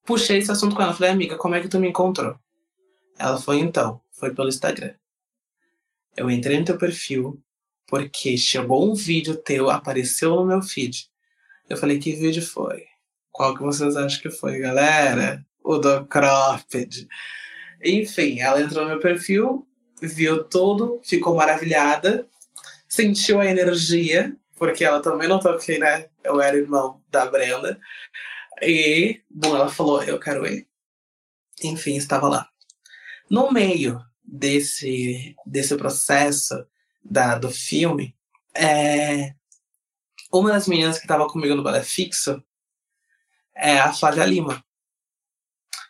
puxei esse assunto com ela. Falei, amiga, como é que tu me encontrou? Ela foi, então, foi pelo Instagram. Eu entrei no teu perfil porque chegou um vídeo teu, apareceu no meu feed. Eu falei, que vídeo foi? Qual que vocês acham que foi, galera? O do Cropped. Enfim, ela entrou no meu perfil, viu tudo, ficou maravilhada, sentiu a energia porque ela também não toquei, né? Eu era irmão da Brenda. E, bom, ela falou, eu quero ele. Enfim, estava lá. No meio desse, desse processo da, do filme, é, uma das meninas que estava comigo no balé fixo é a Flávia Lima.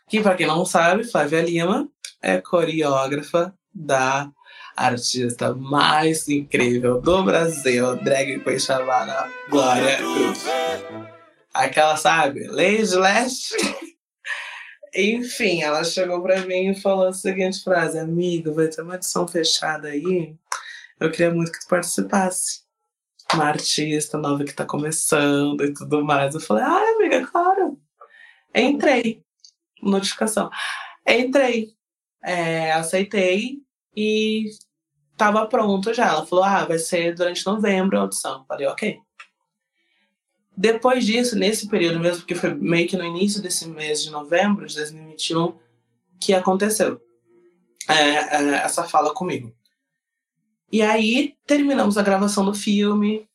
Que, para quem não sabe, Flávia Lima é coreógrafa da artista mais incrível do Brasil, drag queen chamada Glória Cruz. Aquela, sabe, Lady Leste. Enfim, ela chegou pra mim e falou a seguinte frase: Amigo, vai ter uma edição fechada aí. Eu queria muito que tu participasse. Uma artista nova que tá começando e tudo mais. Eu falei: Ah, amiga, claro. Entrei. Notificação. Entrei. É, aceitei e tava pronto já. Ela falou: ah, vai ser durante novembro a audição. Falei, ok. Depois disso, nesse período mesmo, porque foi meio que no início desse mês de novembro de 2021 que aconteceu é, é, essa fala comigo. E aí terminamos a gravação do filme,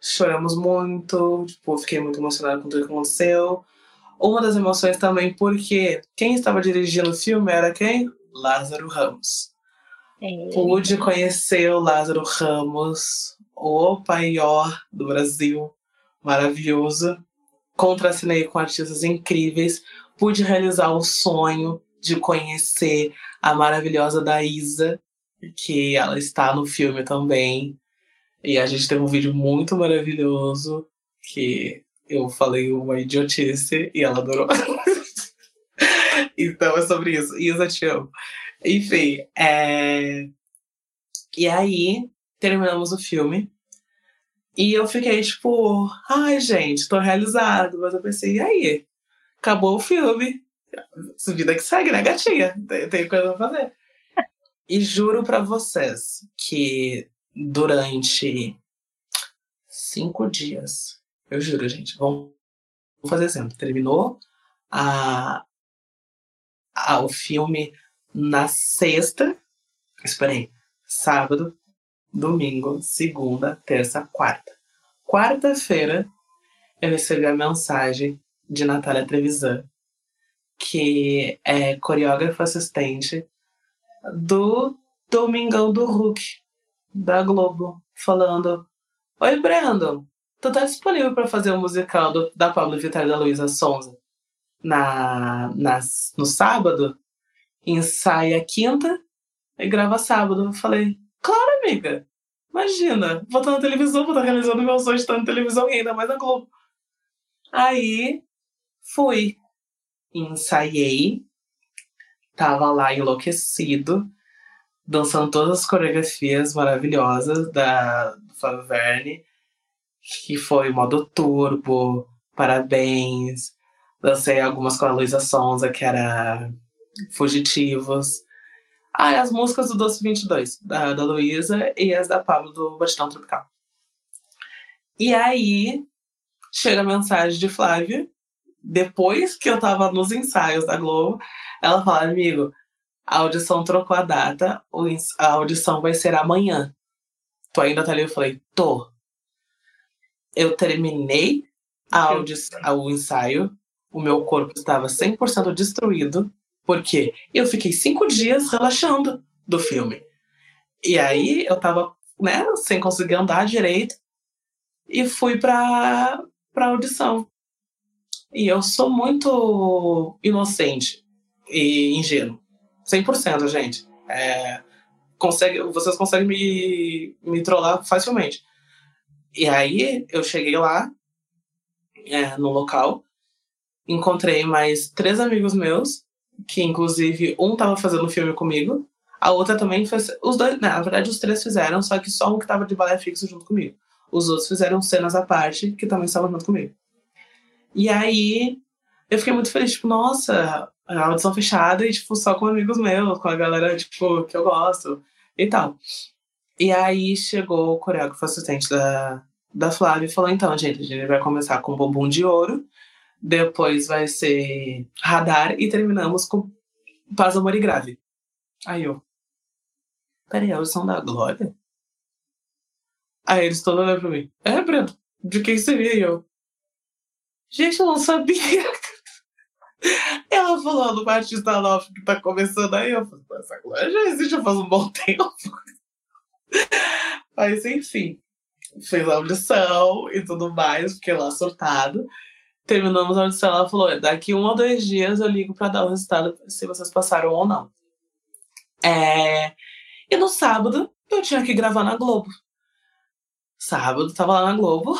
choramos muito, tipo, fiquei muito emocionada com tudo que aconteceu. Uma das emoções também porque quem estava dirigindo o filme era quem? Lázaro Ramos. É. Pude conhecer o Lázaro Ramos, o paior do Brasil, maravilhoso. Contracenei com artistas incríveis. Pude realizar o sonho de conhecer a maravilhosa Daísa, que ela está no filme também. E a gente tem um vídeo muito maravilhoso que eu falei uma idiotice e ela adorou. então é sobre isso. Isa, te amo. Enfim, é... E aí, terminamos o filme. E eu fiquei tipo, ai, gente, tô realizado. Mas eu pensei, e aí? acabou o filme. Vida que segue, né, gatinha? Tem, coisa pra fazer. E juro para vocês que durante cinco dias, eu juro, gente, vamos fazer exemplo. Terminou a, a, o filme na sexta, esperei, sábado, domingo, segunda, terça, quarta. Quarta-feira, eu recebi a mensagem de Natália Trevisan, que é coreógrafa assistente do Domingão do Hulk, da Globo, falando: Oi, Brandon, tu tá disponível para fazer o um musical do, da Pablo Vittar e da Luísa Sonza na, na, no sábado? Ensaia quinta e grava sábado. Eu falei: Claro, amiga. Imagina, vou estar na televisão, vou estar realizando meu sonho estar na televisão e ainda mais na Globo. Aí fui, ensaiei tava lá enlouquecido, dançando todas as coreografias maravilhosas da do Flávio Verne, que foi modo turbo, parabéns. Dancei algumas com a Luísa Sonza, que era Fugitivos. Ah, as músicas do Doce 22, da, da Luísa, e as da Pablo do Batidão Tropical. E aí, chega a mensagem de Flávia, depois que eu tava nos ensaios da Globo, ela fala, amigo, a audição trocou a data, a audição vai ser amanhã. Tu ainda tá ali? Eu falei, tô. Eu terminei a audição, o ensaio, o meu corpo estava 100% destruído, porque eu fiquei cinco dias relaxando do filme. E aí eu tava, né, sem conseguir andar direito, e fui pra, pra audição. E eu sou muito inocente e ingênuo. 100%, gente. É, consegue, vocês conseguem me, me trollar facilmente. E aí eu cheguei lá, é, no local, encontrei mais três amigos meus, que inclusive um tava fazendo filme comigo, a outra também fez. Os dois, na verdade, os três fizeram, só que só um que tava de balé fixo junto comigo. Os outros fizeram cenas à parte, que também estavam junto comigo. E aí eu fiquei muito feliz, tipo, nossa, a audição fechada e, tipo, só com amigos meus, com a galera, tipo, que eu gosto e tal. E aí chegou o coreógrafo assistente da, da Flávia e falou: então, gente, a gente vai começar com Bumbum de Ouro, depois vai ser Radar e terminamos com Paz, Amor e Grave. Aí eu. Peraí, a audição da Glória? Aí eles todos olhando pra mim. É, Breno, de quem seria eu? Gente, eu não sabia. Ela falou do artista nova que tá começando aí. Eu falei, essa coisa já existe faz um bom tempo. Mas enfim, fez a audição e tudo mais, fiquei lá surtado. Terminamos a audição, ela falou: daqui um ou dois dias eu ligo para dar o resultado se vocês passaram ou não. É... E no sábado eu tinha que gravar na Globo. Sábado tava lá na Globo,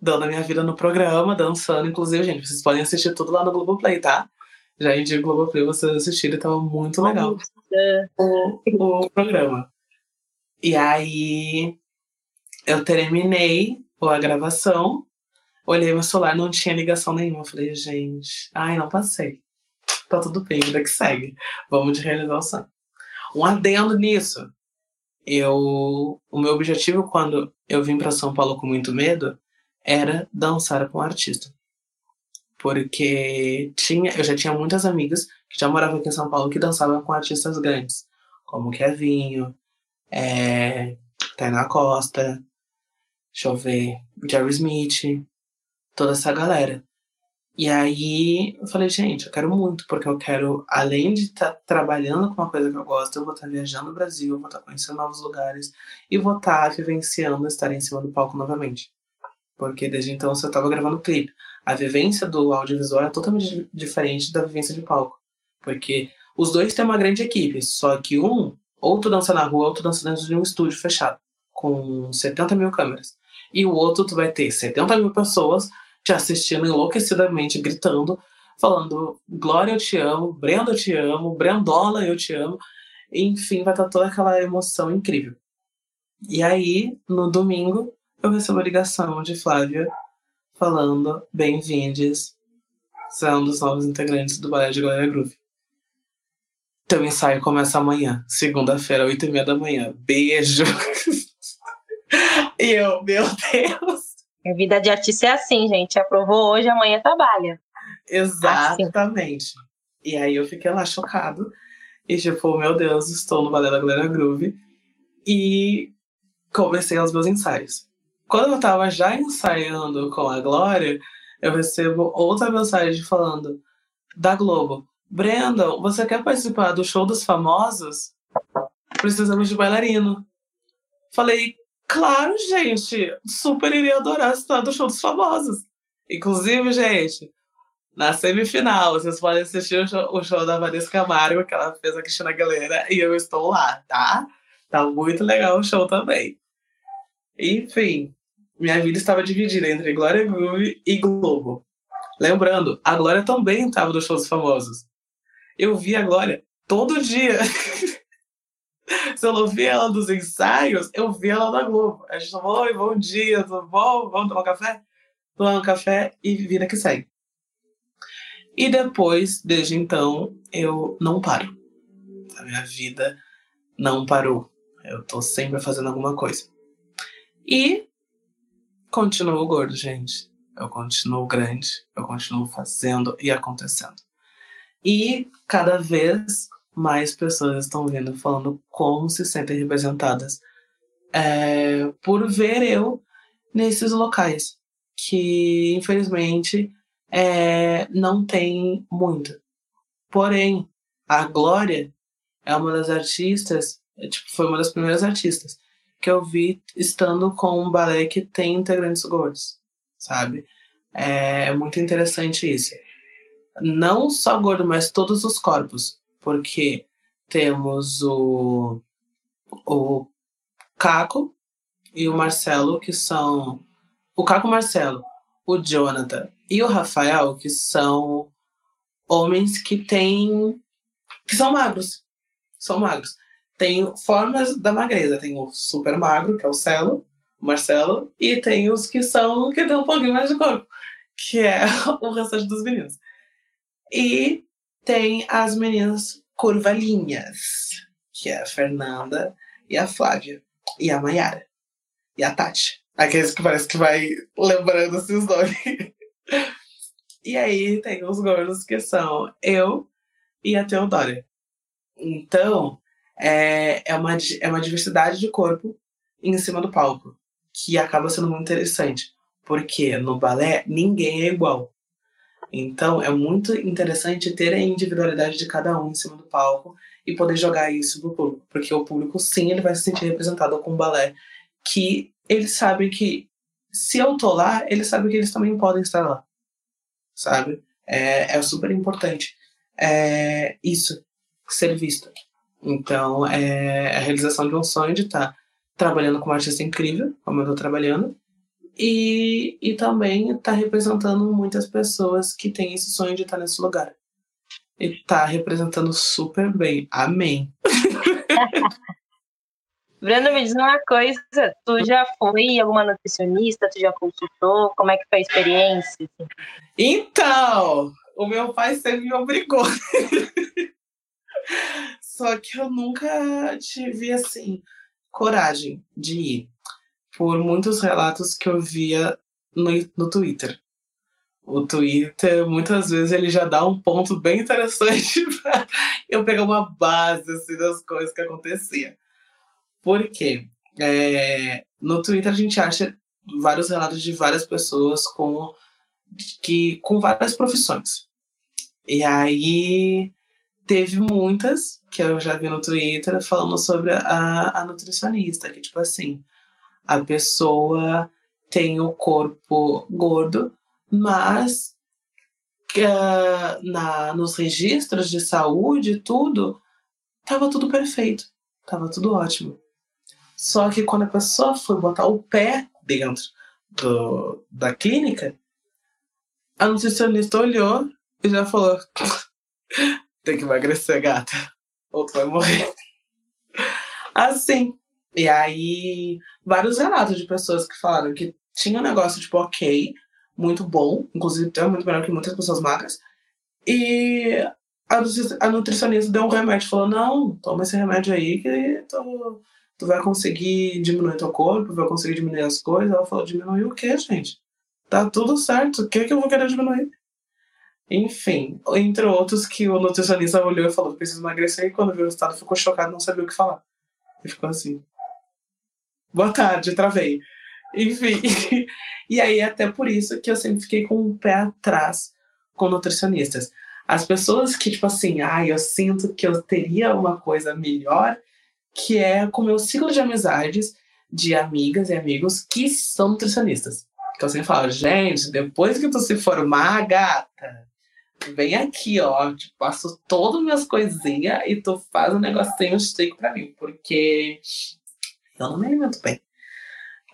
dando a minha vida no programa, dançando. Inclusive, gente, vocês podem assistir tudo lá no Globoplay, tá? Já indico o Globoplay vocês assistirem, tava muito legal o, o programa. E aí eu terminei a gravação, olhei meu celular, não tinha ligação nenhuma. Falei, gente, ai, não passei. Tá tudo bem, vida que segue. Vamos de realização. Um adendo nisso. Eu, o meu objetivo quando eu vim para São Paulo com muito medo era dançar com um artista. Porque tinha, eu já tinha muitas amigas que já moravam aqui em São Paulo que dançavam com artistas grandes, como Kevinho, é, Tainá Costa, deixa eu ver, Jerry Smith, toda essa galera. E aí eu falei, gente, eu quero muito, porque eu quero, além de estar tá trabalhando com uma coisa que eu gosto, eu vou estar tá viajando no Brasil, vou estar tá conhecendo novos lugares e vou estar tá vivenciando estar em cima do palco novamente porque desde então você estava gravando clipe. A vivência do audiovisual é totalmente diferente da vivência de palco, porque os dois têm uma grande equipe, só que um, ou tu dança na rua, ou tu dança dentro de um estúdio fechado, com 70 mil câmeras. E o outro, tu vai ter 70 mil pessoas te assistindo enlouquecidamente, gritando, falando: Glória, eu te amo, Brenda, eu te amo, Brendola, eu te amo. Enfim, vai estar toda aquela emoção incrível. E aí, no domingo, eu recebo a ligação de Flávia falando: bem-vindes Você é um dos novos integrantes do Balé de Glória Groove. Teu ensaio começa amanhã, segunda-feira, oito e meia da manhã. Beijo! e eu, meu Deus! A vida de artista é assim, gente. Aprovou hoje, amanhã trabalha. Exatamente. Assim. E aí eu fiquei lá chocado. E tipo, meu Deus, estou no Balé da Glória Groove. E comecei os meus ensaios. Quando eu tava já ensaiando com a Glória, eu recebo outra mensagem falando da Globo. Brandon, você quer participar do show dos famosos? Precisamos de bailarino. Falei, claro, gente, super iria adorar estar do show dos famosos. Inclusive, gente, na semifinal, vocês podem assistir o show, o show da Vanessa Camargo, que ela fez a Cristina Galera, e eu estou lá, tá? Tá muito legal o show também. Enfim, minha vida estava dividida entre Glória Groove e Globo. Lembrando, a Glória também estava nos shows famosos. Eu vi a Glória todo dia. Se eu não vi ela nos ensaios, eu vi ela na Globo. A gente falou, oi, bom dia, tudo bom? Vamos tomar um café? Tomar um café e vida que segue. E depois, desde então, eu não paro. A minha vida não parou. Eu tô sempre fazendo alguma coisa. E continuo gordo, gente. Eu continuo grande, eu continuo fazendo e acontecendo. E cada vez mais pessoas estão vindo falando como se sentem representadas é, por ver eu nesses locais que infelizmente é, não tem muito. Porém, a Glória é uma das artistas é, tipo, foi uma das primeiras artistas que eu vi estando com um balé que tem integrantes gordos, sabe? É, é muito interessante isso. Não só gordo, mas todos os corpos, porque temos o, o Caco e o Marcelo, que são. O Caco Marcelo, o Jonathan e o Rafael, que são homens que têm. que são magros. São magros tem formas da magreza. Tem o super magro, que é o Celo, o Marcelo, e tem os que são que tem um pouquinho mais de corpo, que é o restante dos meninos. E tem as meninas curvalinhas, que é a Fernanda e a Flávia, e a Mayara, e a Tati. Aqueles que parece que vai lembrando esses nomes. e aí tem os gordos que são eu e a Teodora. Então, é, é, uma, é uma diversidade de corpo em cima do palco, que acaba sendo muito interessante, porque no balé ninguém é igual. Então é muito interessante ter a individualidade de cada um em cima do palco e poder jogar isso pro público, porque o público sim ele vai se sentir representado com o balé, que eles sabem que se eu tô lá, eles sabem que eles também podem estar lá, sabe? É, é super importante é, isso ser visto. Então, é a realização de um sonho de estar tá trabalhando com uma artista incrível, como eu estou trabalhando, e, e também estar tá representando muitas pessoas que têm esse sonho de estar nesse lugar. E tá representando super bem. Amém. Brenda, me diz uma coisa, tu já foi alguma nutricionista, tu já consultou, como é que foi a experiência? Então, o meu pai sempre me obrigou. Só que eu nunca tive, assim, coragem de ir. Por muitos relatos que eu via no, no Twitter. O Twitter, muitas vezes, ele já dá um ponto bem interessante pra eu pegar uma base, assim, das coisas que aconteciam. Por quê? É, no Twitter a gente acha vários relatos de várias pessoas com, que, com várias profissões. E aí teve muitas que eu já vi no Twitter falando sobre a, a nutricionista, que tipo assim, a pessoa tem o corpo gordo, mas uh, na, nos registros de saúde, tudo, tava tudo perfeito, tava tudo ótimo. Só que quando a pessoa foi botar o pé dentro do, da clínica, a nutricionista olhou e já falou: tem que emagrecer, gata. Ou tu vai morrer. Assim. E aí, vários relatos de pessoas que falaram que tinha um negócio, tipo, ok, muito bom, inclusive é muito melhor que muitas pessoas magras. E a nutricionista deu um remédio, falou: Não, toma esse remédio aí que tu, tu vai conseguir diminuir teu corpo, vai conseguir diminuir as coisas. Ela falou: Diminuir o quê, gente? Tá tudo certo, o que, que eu vou querer diminuir? Enfim, entre outros que o nutricionista olhou e falou: Preciso emagrecer. E quando viu o resultado, ficou chocado, não sabia o que falar. E ficou assim: Boa tarde, travei. Enfim, e aí até por isso que eu sempre fiquei com o pé atrás com nutricionistas. As pessoas que, tipo assim, ah, eu sinto que eu teria uma coisa melhor, que é com o meu ciclo de amizades de amigas e amigos que são nutricionistas. Que eu sempre falo, gente, depois que tu se formar, gata, vem aqui, ó, te passo todas as minhas coisinhas e tu faz um negocinho chique pra mim, porque eu não me alimento bem.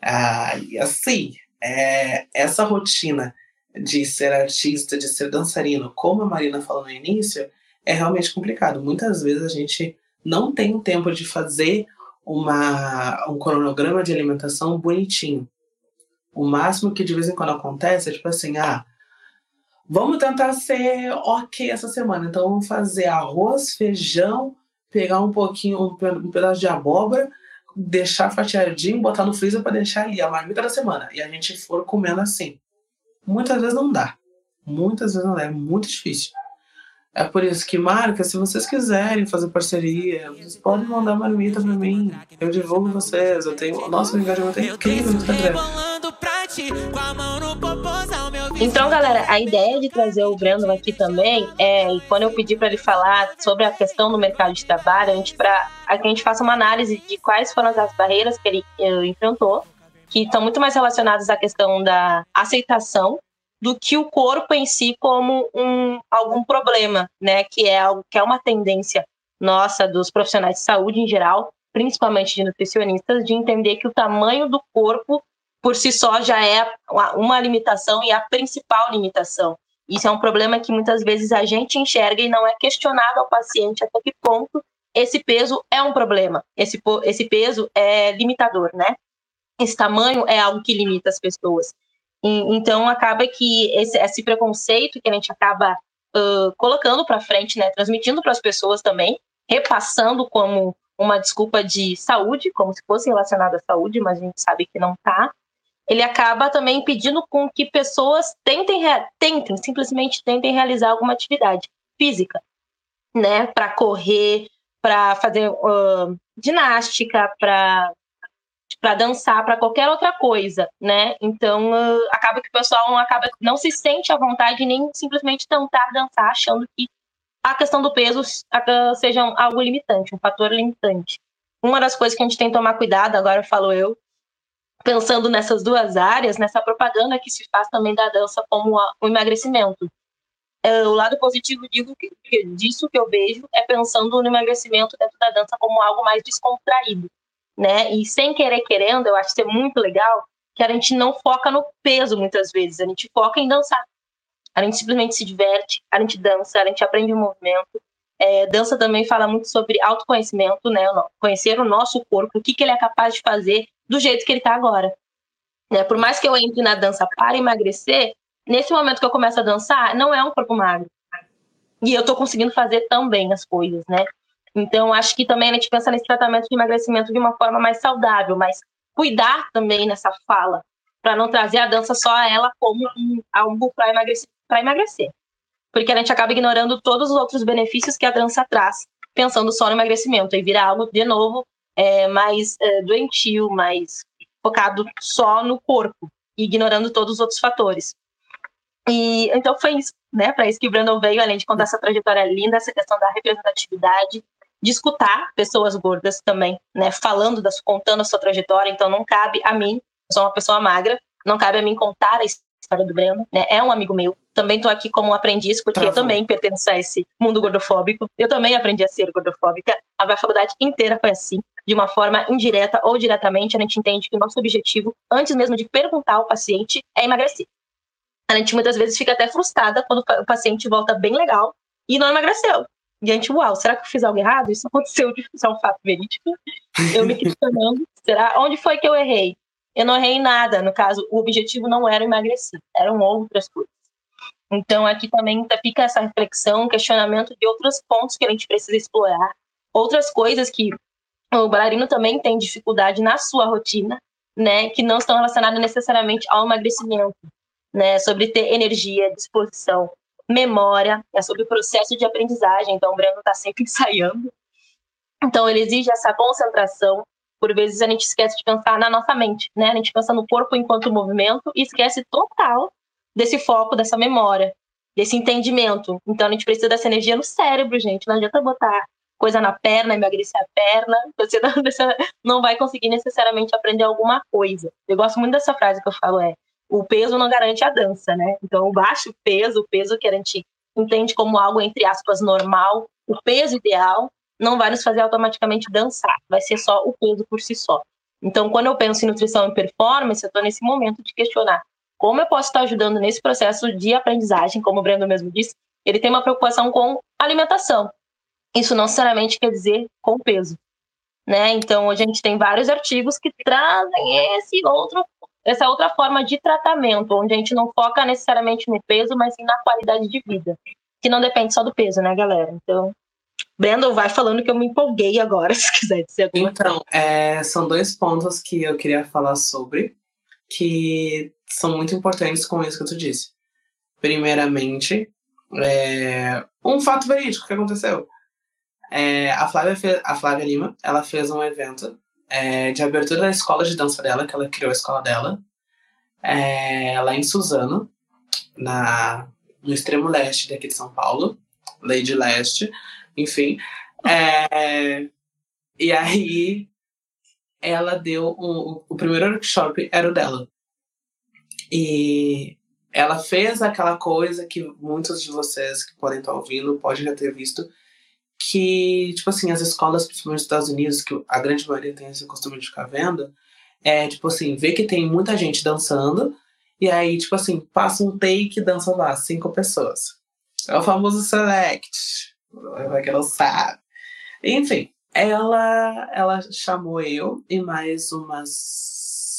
Ah, e assim, é, essa rotina de ser artista, de ser dançarino, como a Marina falou no início, é realmente complicado. Muitas vezes a gente não tem tempo de fazer uma, um cronograma de alimentação bonitinho. O máximo que de vez em quando acontece é tipo assim, ah, vamos tentar ser ok essa semana. Então vamos fazer arroz, feijão, pegar um pouquinho, um pedaço de abóbora, deixar fatiadinho, botar no freezer para deixar ali a marmita da semana. E a gente for comendo assim muitas vezes não dá. Muitas vezes não dá, é muito difícil. É por isso que, marca, se vocês quiserem fazer parceria, vocês podem mandar marmita pra mim. Eu divulgo vocês. Eu tenho. Nossa, o engajamento é incrível no Instagram. Então, galera, a ideia de trazer o Brandon aqui também é, quando eu pedi para ele falar sobre a questão do mercado de trabalho, a gente, pra, a gente faça uma análise de quais foram as barreiras que ele, ele enfrentou que estão muito mais relacionadas à questão da aceitação do que o corpo em si como um, algum problema, né? Que é algo que é uma tendência nossa dos profissionais de saúde em geral, principalmente de nutricionistas, de entender que o tamanho do corpo por si só já é uma limitação e a principal limitação. Isso é um problema que muitas vezes a gente enxerga e não é questionado ao paciente até que ponto esse peso é um problema, esse, esse peso é limitador, né? esse tamanho é algo que limita as pessoas. E, então, acaba que esse, esse, preconceito que a gente acaba uh, colocando para frente, né, transmitindo para as pessoas também, repassando como uma desculpa de saúde, como se fosse relacionado à saúde, mas a gente sabe que não está. Ele acaba também impedindo com que pessoas tentem, tentem simplesmente tentem realizar alguma atividade física, né, para correr, para fazer uh, ginástica, para para dançar, para qualquer outra coisa, né? Então uh, acaba que o pessoal acaba não se sente à vontade nem simplesmente tentar dançar, achando que a questão do peso seja algo limitante, um fator limitante. Uma das coisas que a gente tem que tomar cuidado, agora falo eu, pensando nessas duas áreas, nessa propaganda que se faz também da dança como o emagrecimento. É, o lado positivo digo que, disso que eu vejo é pensando no emagrecimento dentro da dança como algo mais descontraído né? E sem querer querendo, eu acho que é muito legal que a gente não foca no peso muitas vezes, a gente foca em dançar. A gente simplesmente se diverte, a gente dança, a gente aprende o movimento. É, dança também fala muito sobre autoconhecimento, né? Conhecer o nosso corpo, o que, que ele é capaz de fazer do jeito que ele está agora. Né? Por mais que eu entre na dança para emagrecer, nesse momento que eu começo a dançar, não é um corpo magro. E eu estou conseguindo fazer também as coisas, né? Então, acho que também a gente pensa nesse tratamento de emagrecimento de uma forma mais saudável, mas cuidar também nessa fala, para não trazer a dança só a ela como um, algo para emagrecer, emagrecer. Porque a gente acaba ignorando todos os outros benefícios que a dança traz, pensando só no emagrecimento, e vira algo, de novo, é, mais é, doentio, mais focado só no corpo, ignorando todos os outros fatores. E então foi isso, né? Para isso que o Brandon veio, além de contar essa trajetória linda, essa questão da representatividade, de escutar pessoas gordas também, né, falando, das, contando a sua trajetória. Então, não cabe a mim, eu sou uma pessoa magra, não cabe a mim contar a história do Breno, né? É um amigo meu. Também estou aqui como aprendiz, porque eu também pertenço a esse mundo gordofóbico. Eu também aprendi a ser gordofóbica. A faculdade inteira foi assim, de uma forma indireta ou diretamente. A gente entende que o nosso objetivo, antes mesmo de perguntar ao paciente, é emagrecer. A gente muitas vezes fica até frustrada quando o paciente volta bem legal e não emagreceu. E a gente, uau, será que eu fiz algo errado? Isso aconteceu, isso é um fato verídico. Eu me questionando, será? Onde foi que eu errei? Eu não errei nada. No caso, o objetivo não era emagrecer, eram outras coisas. Então, aqui também fica essa reflexão, questionamento de outros pontos que a gente precisa explorar, outras coisas que o bailarino também tem dificuldade na sua rotina, né, que não estão relacionadas necessariamente ao emagrecimento, né, sobre ter energia, disposição, memória, é sobre o processo de aprendizagem. Então, o Breno está sempre ensaiando. Então, ele exige essa concentração. Por vezes, a gente esquece de pensar na nossa mente, né? A gente pensa no corpo enquanto movimento e esquece total desse foco, dessa memória, desse entendimento. Então, a gente precisa dessa energia no cérebro, gente. Não adianta botar coisa na perna, emagrecer a perna, você não, você não vai conseguir necessariamente aprender alguma coisa. Eu gosto muito dessa frase que eu falo, é o peso não garante a dança, né? Então, o baixo peso, o peso que a gente entende como algo, entre aspas, normal, o peso ideal, não vai nos fazer automaticamente dançar, vai ser só o peso por si só. Então, quando eu penso em nutrição e performance, eu estou nesse momento de questionar como eu posso estar ajudando nesse processo de aprendizagem, como o Brendo mesmo disse, ele tem uma preocupação com alimentação. Isso não necessariamente quer dizer com peso. Né? Então, a gente tem vários artigos que trazem esse outro, essa outra forma de tratamento, onde a gente não foca necessariamente no peso, mas sim na qualidade de vida, que não depende só do peso, né, galera? Então, Brandon, vai falando que eu me empolguei agora, se quiser dizer alguma Então, é, são dois pontos que eu queria falar sobre, que são muito importantes com isso que tu disse. Primeiramente, é, um fato verídico que aconteceu. É, a, Flávia fez, a Flávia Lima, ela fez um evento é, de abertura da escola de dança dela, que ela criou a escola dela, é, lá em Suzano, na, no extremo leste daqui de São Paulo, Lady Leste, enfim. É, e aí ela deu um, o primeiro workshop era o dela. E ela fez aquela coisa que muitos de vocês que podem estar ouvindo podem já ter visto, que, tipo assim, as escolas, principalmente nos Estados Unidos, que a grande maioria tem esse costume de ficar vendo, é, tipo assim, ver que tem muita gente dançando, e aí, tipo assim, passa um take e dança lá, cinco pessoas. É o famoso select, pra quem não sabe. Enfim, ela, ela chamou eu e mais umas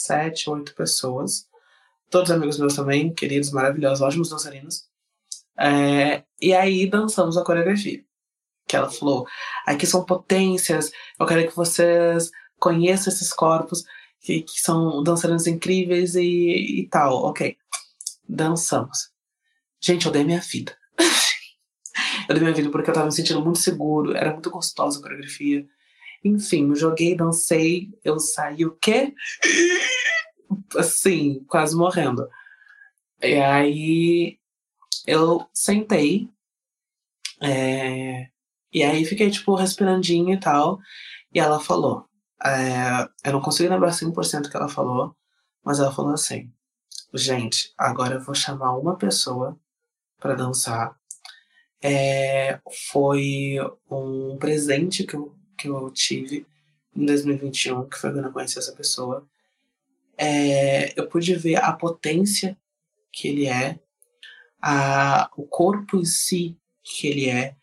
sete, oito pessoas, todos amigos meus também, queridos, maravilhosos, ótimos dançarinos. É, e aí dançamos a coreografia que ela falou. Aqui são potências, eu quero que vocês conheçam esses corpos, que, que são dançarinos incríveis e, e tal. Ok, dançamos. Gente, eu dei minha vida. Eu dei minha vida porque eu tava me sentindo muito seguro, era muito gostosa a coreografia. Enfim, me joguei, dancei, eu saí o quê? Assim, quase morrendo. E aí eu sentei, é, e aí fiquei, tipo, respirandinha e tal. E ela falou. É, eu não consigo lembrar 100% que ela falou, mas ela falou assim: Gente, agora eu vou chamar uma pessoa para dançar. É, foi um presente que eu, que eu tive em 2021, que foi quando eu conheci essa pessoa. É, eu pude ver a potência que ele é, a, o corpo em si que ele é,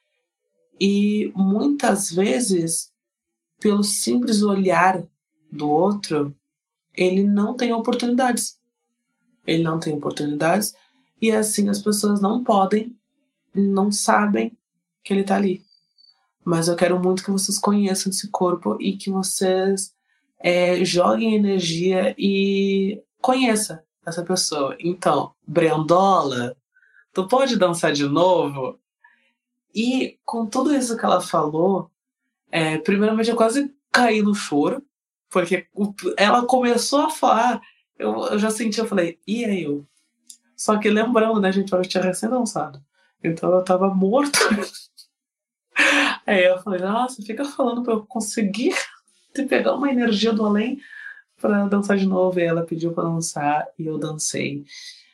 e muitas vezes, pelo simples olhar do outro, ele não tem oportunidades. Ele não tem oportunidades e assim as pessoas não podem, não sabem que ele está ali. Mas eu quero muito que vocês conheçam esse corpo e que vocês é, joguem energia e conheça essa pessoa. Então, Brendola, tu pode dançar de novo? E com tudo isso que ela falou, é, primeiramente eu quase caí no choro, porque ela começou a falar, eu, eu já senti, eu falei, e aí eu? Só que lembrando, né, gente, eu tinha recém-dançado. Então eu tava morto. aí eu falei, nossa, fica falando pra eu conseguir te pegar uma energia do além para dançar de novo. E ela pediu para dançar e eu dancei.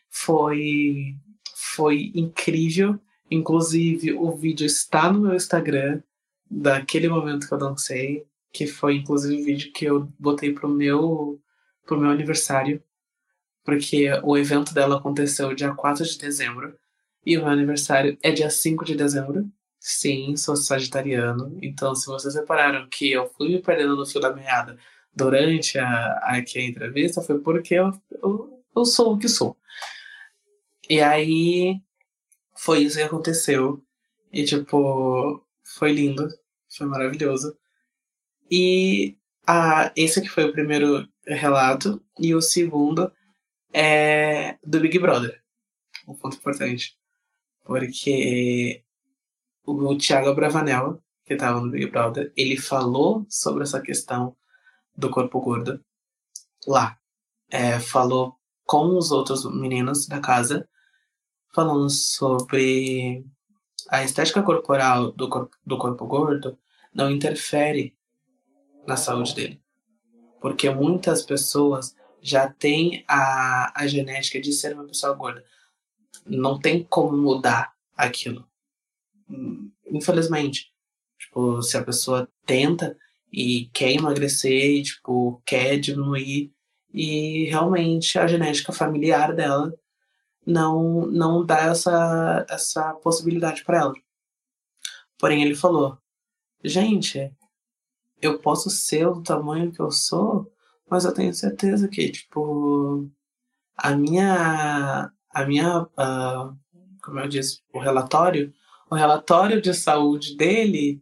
Foi foi incrível. Inclusive, o vídeo está no meu Instagram, daquele momento que eu dancei, que foi inclusive o vídeo que eu botei pro meu, pro meu aniversário, porque o evento dela aconteceu dia 4 de dezembro, e o meu aniversário é dia 5 de dezembro. Sim, sou sagitariano, então se vocês repararam que eu fui me perdendo no fio da meada durante a, aqui a entrevista foi porque eu, eu, eu sou o que sou. E aí foi isso que aconteceu. E tipo, foi lindo, foi maravilhoso. E a, esse aqui foi o primeiro relato. E o segundo é do Big Brother. Um ponto importante. Porque o Thiago Bravanel, que estava no Big Brother, ele falou sobre essa questão do corpo gordo lá. É, falou com os outros meninos da casa, falando sobre a estética corporal do corpo, do corpo gordo não interfere na saúde dele. Porque muitas pessoas já têm a, a genética de ser uma pessoa gorda. Não tem como mudar aquilo. Infelizmente. Tipo, se a pessoa tenta e quer emagrecer e, tipo, quer diminuir e realmente a genética familiar dela não não dá essa essa possibilidade para ela. Porém ele falou: "Gente, eu posso ser o tamanho que eu sou, mas eu tenho certeza que tipo a minha a minha uh, como eu disse, o relatório, o relatório de saúde dele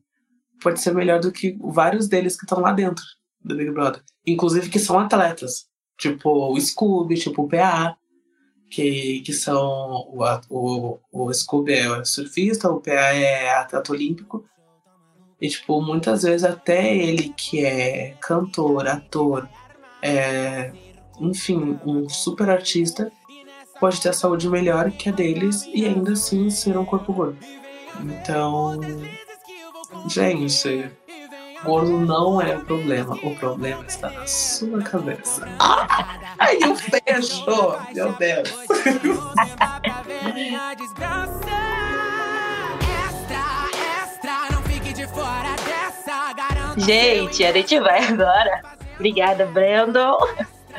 pode ser melhor do que vários deles que estão lá dentro do Big Brother, inclusive que são atletas, tipo o Scooby, tipo o PA, que, que são o, o, o Scooby é surfista, o PA é atleta olímpico. E, tipo, muitas vezes até ele que é cantor, ator, é, enfim, um super artista, pode ter a saúde melhor que a deles e ainda assim ser um corpo gordo. Então, gente, gordo não é o problema. O problema está na sua cabeça. Ai, eu fecho! Meu Deus! Gente, a gente vai agora. Obrigada, Brandon.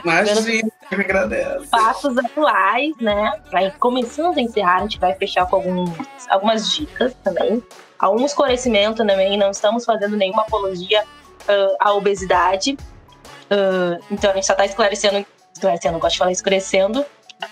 Imagina, eu agradeço. Fatos atuais, né? Aí, começando a encerrar, a gente vai fechar com alguns, algumas dicas também algum esclarecimento também, não estamos fazendo nenhuma apologia uh, à obesidade. Uh, então a gente só está esclarecendo, esclarecendo, gosto de falar esclarecendo,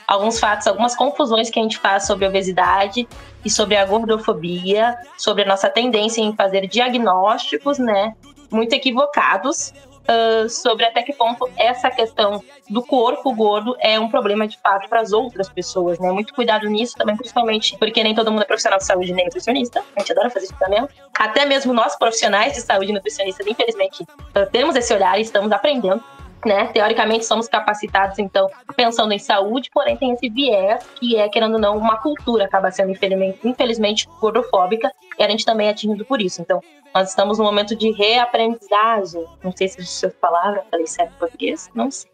alguns fatos, algumas confusões que a gente faz sobre a obesidade e sobre a gordofobia, sobre a nossa tendência em fazer diagnósticos, né, muito equivocados uh, sobre até que ponto essa questão do corpo gordo é um problema de fato para as outras pessoas, né? Muito cuidado nisso também, principalmente porque nem todo mundo é profissional de saúde nem nutricionista. A gente adora fazer também. Até mesmo nós, profissionais de saúde e nutricionistas, infelizmente, uh, temos esse olhar e estamos aprendendo né? Teoricamente somos capacitados, então, pensando em saúde, porém tem esse viés que é, querendo ou não, uma cultura acaba sendo, infelizmente, infelizmente gordofóbica e a gente também é atingido por isso. Então, nós estamos num momento de reaprendizagem. Não sei se existe essa palavra, falei certo em português, não sei.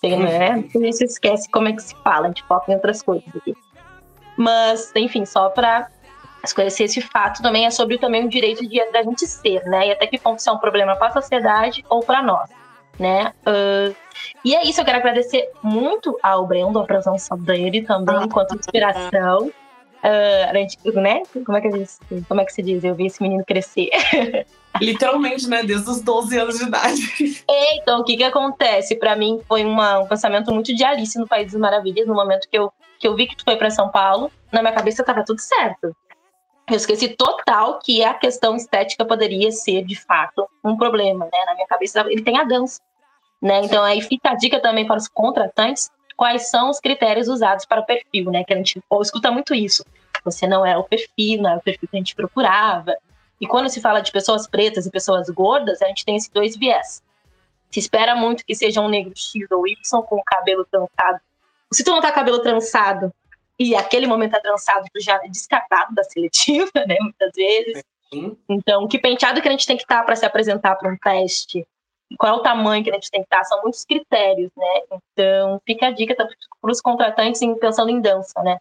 Tem, né? A gente esquece como é que se fala, a gente foca em outras coisas aqui. Mas, enfim, só para esclarecer esse fato também é sobre também o direito de, da gente ser, né? E até que ponto isso é um problema para a sociedade ou para nós né? Uh, e é isso, eu quero agradecer muito ao Brendo, a presença dele também, ah, enquanto inspiração. Uh, a gente, né? Como é, que diz, como é que se diz? Eu vi esse menino crescer. Literalmente, né? Desde os 12 anos de idade. É, então, o que que acontece? Para mim, foi uma, um pensamento muito de Alice no País das Maravilhas, no momento que eu, que eu vi que tu foi para São Paulo. Na minha cabeça tava tudo certo. Eu esqueci total que a questão estética poderia ser, de fato, um problema, né? Na minha cabeça, ele tem a dança, né? Então, aí fica a dica também para os contratantes, quais são os critérios usados para o perfil, né? Que a gente ou, escuta muito isso. Você não é o perfil, não é o perfil que a gente procurava. E quando se fala de pessoas pretas e pessoas gordas, a gente tem esses dois viés. Se espera muito que seja um negro X ou Y com o cabelo trançado. Se tu não tá cabelo trançado e aquele momento tá trançado, tu já é descartado da seletiva, né? Muitas vezes. Então, que penteado que a gente tem que estar tá para se apresentar para um teste? Qual é o tamanho que a gente tem que estar? Tá? São muitos critérios, né? Então, fica a dica para os contratantes pensando em dança, né?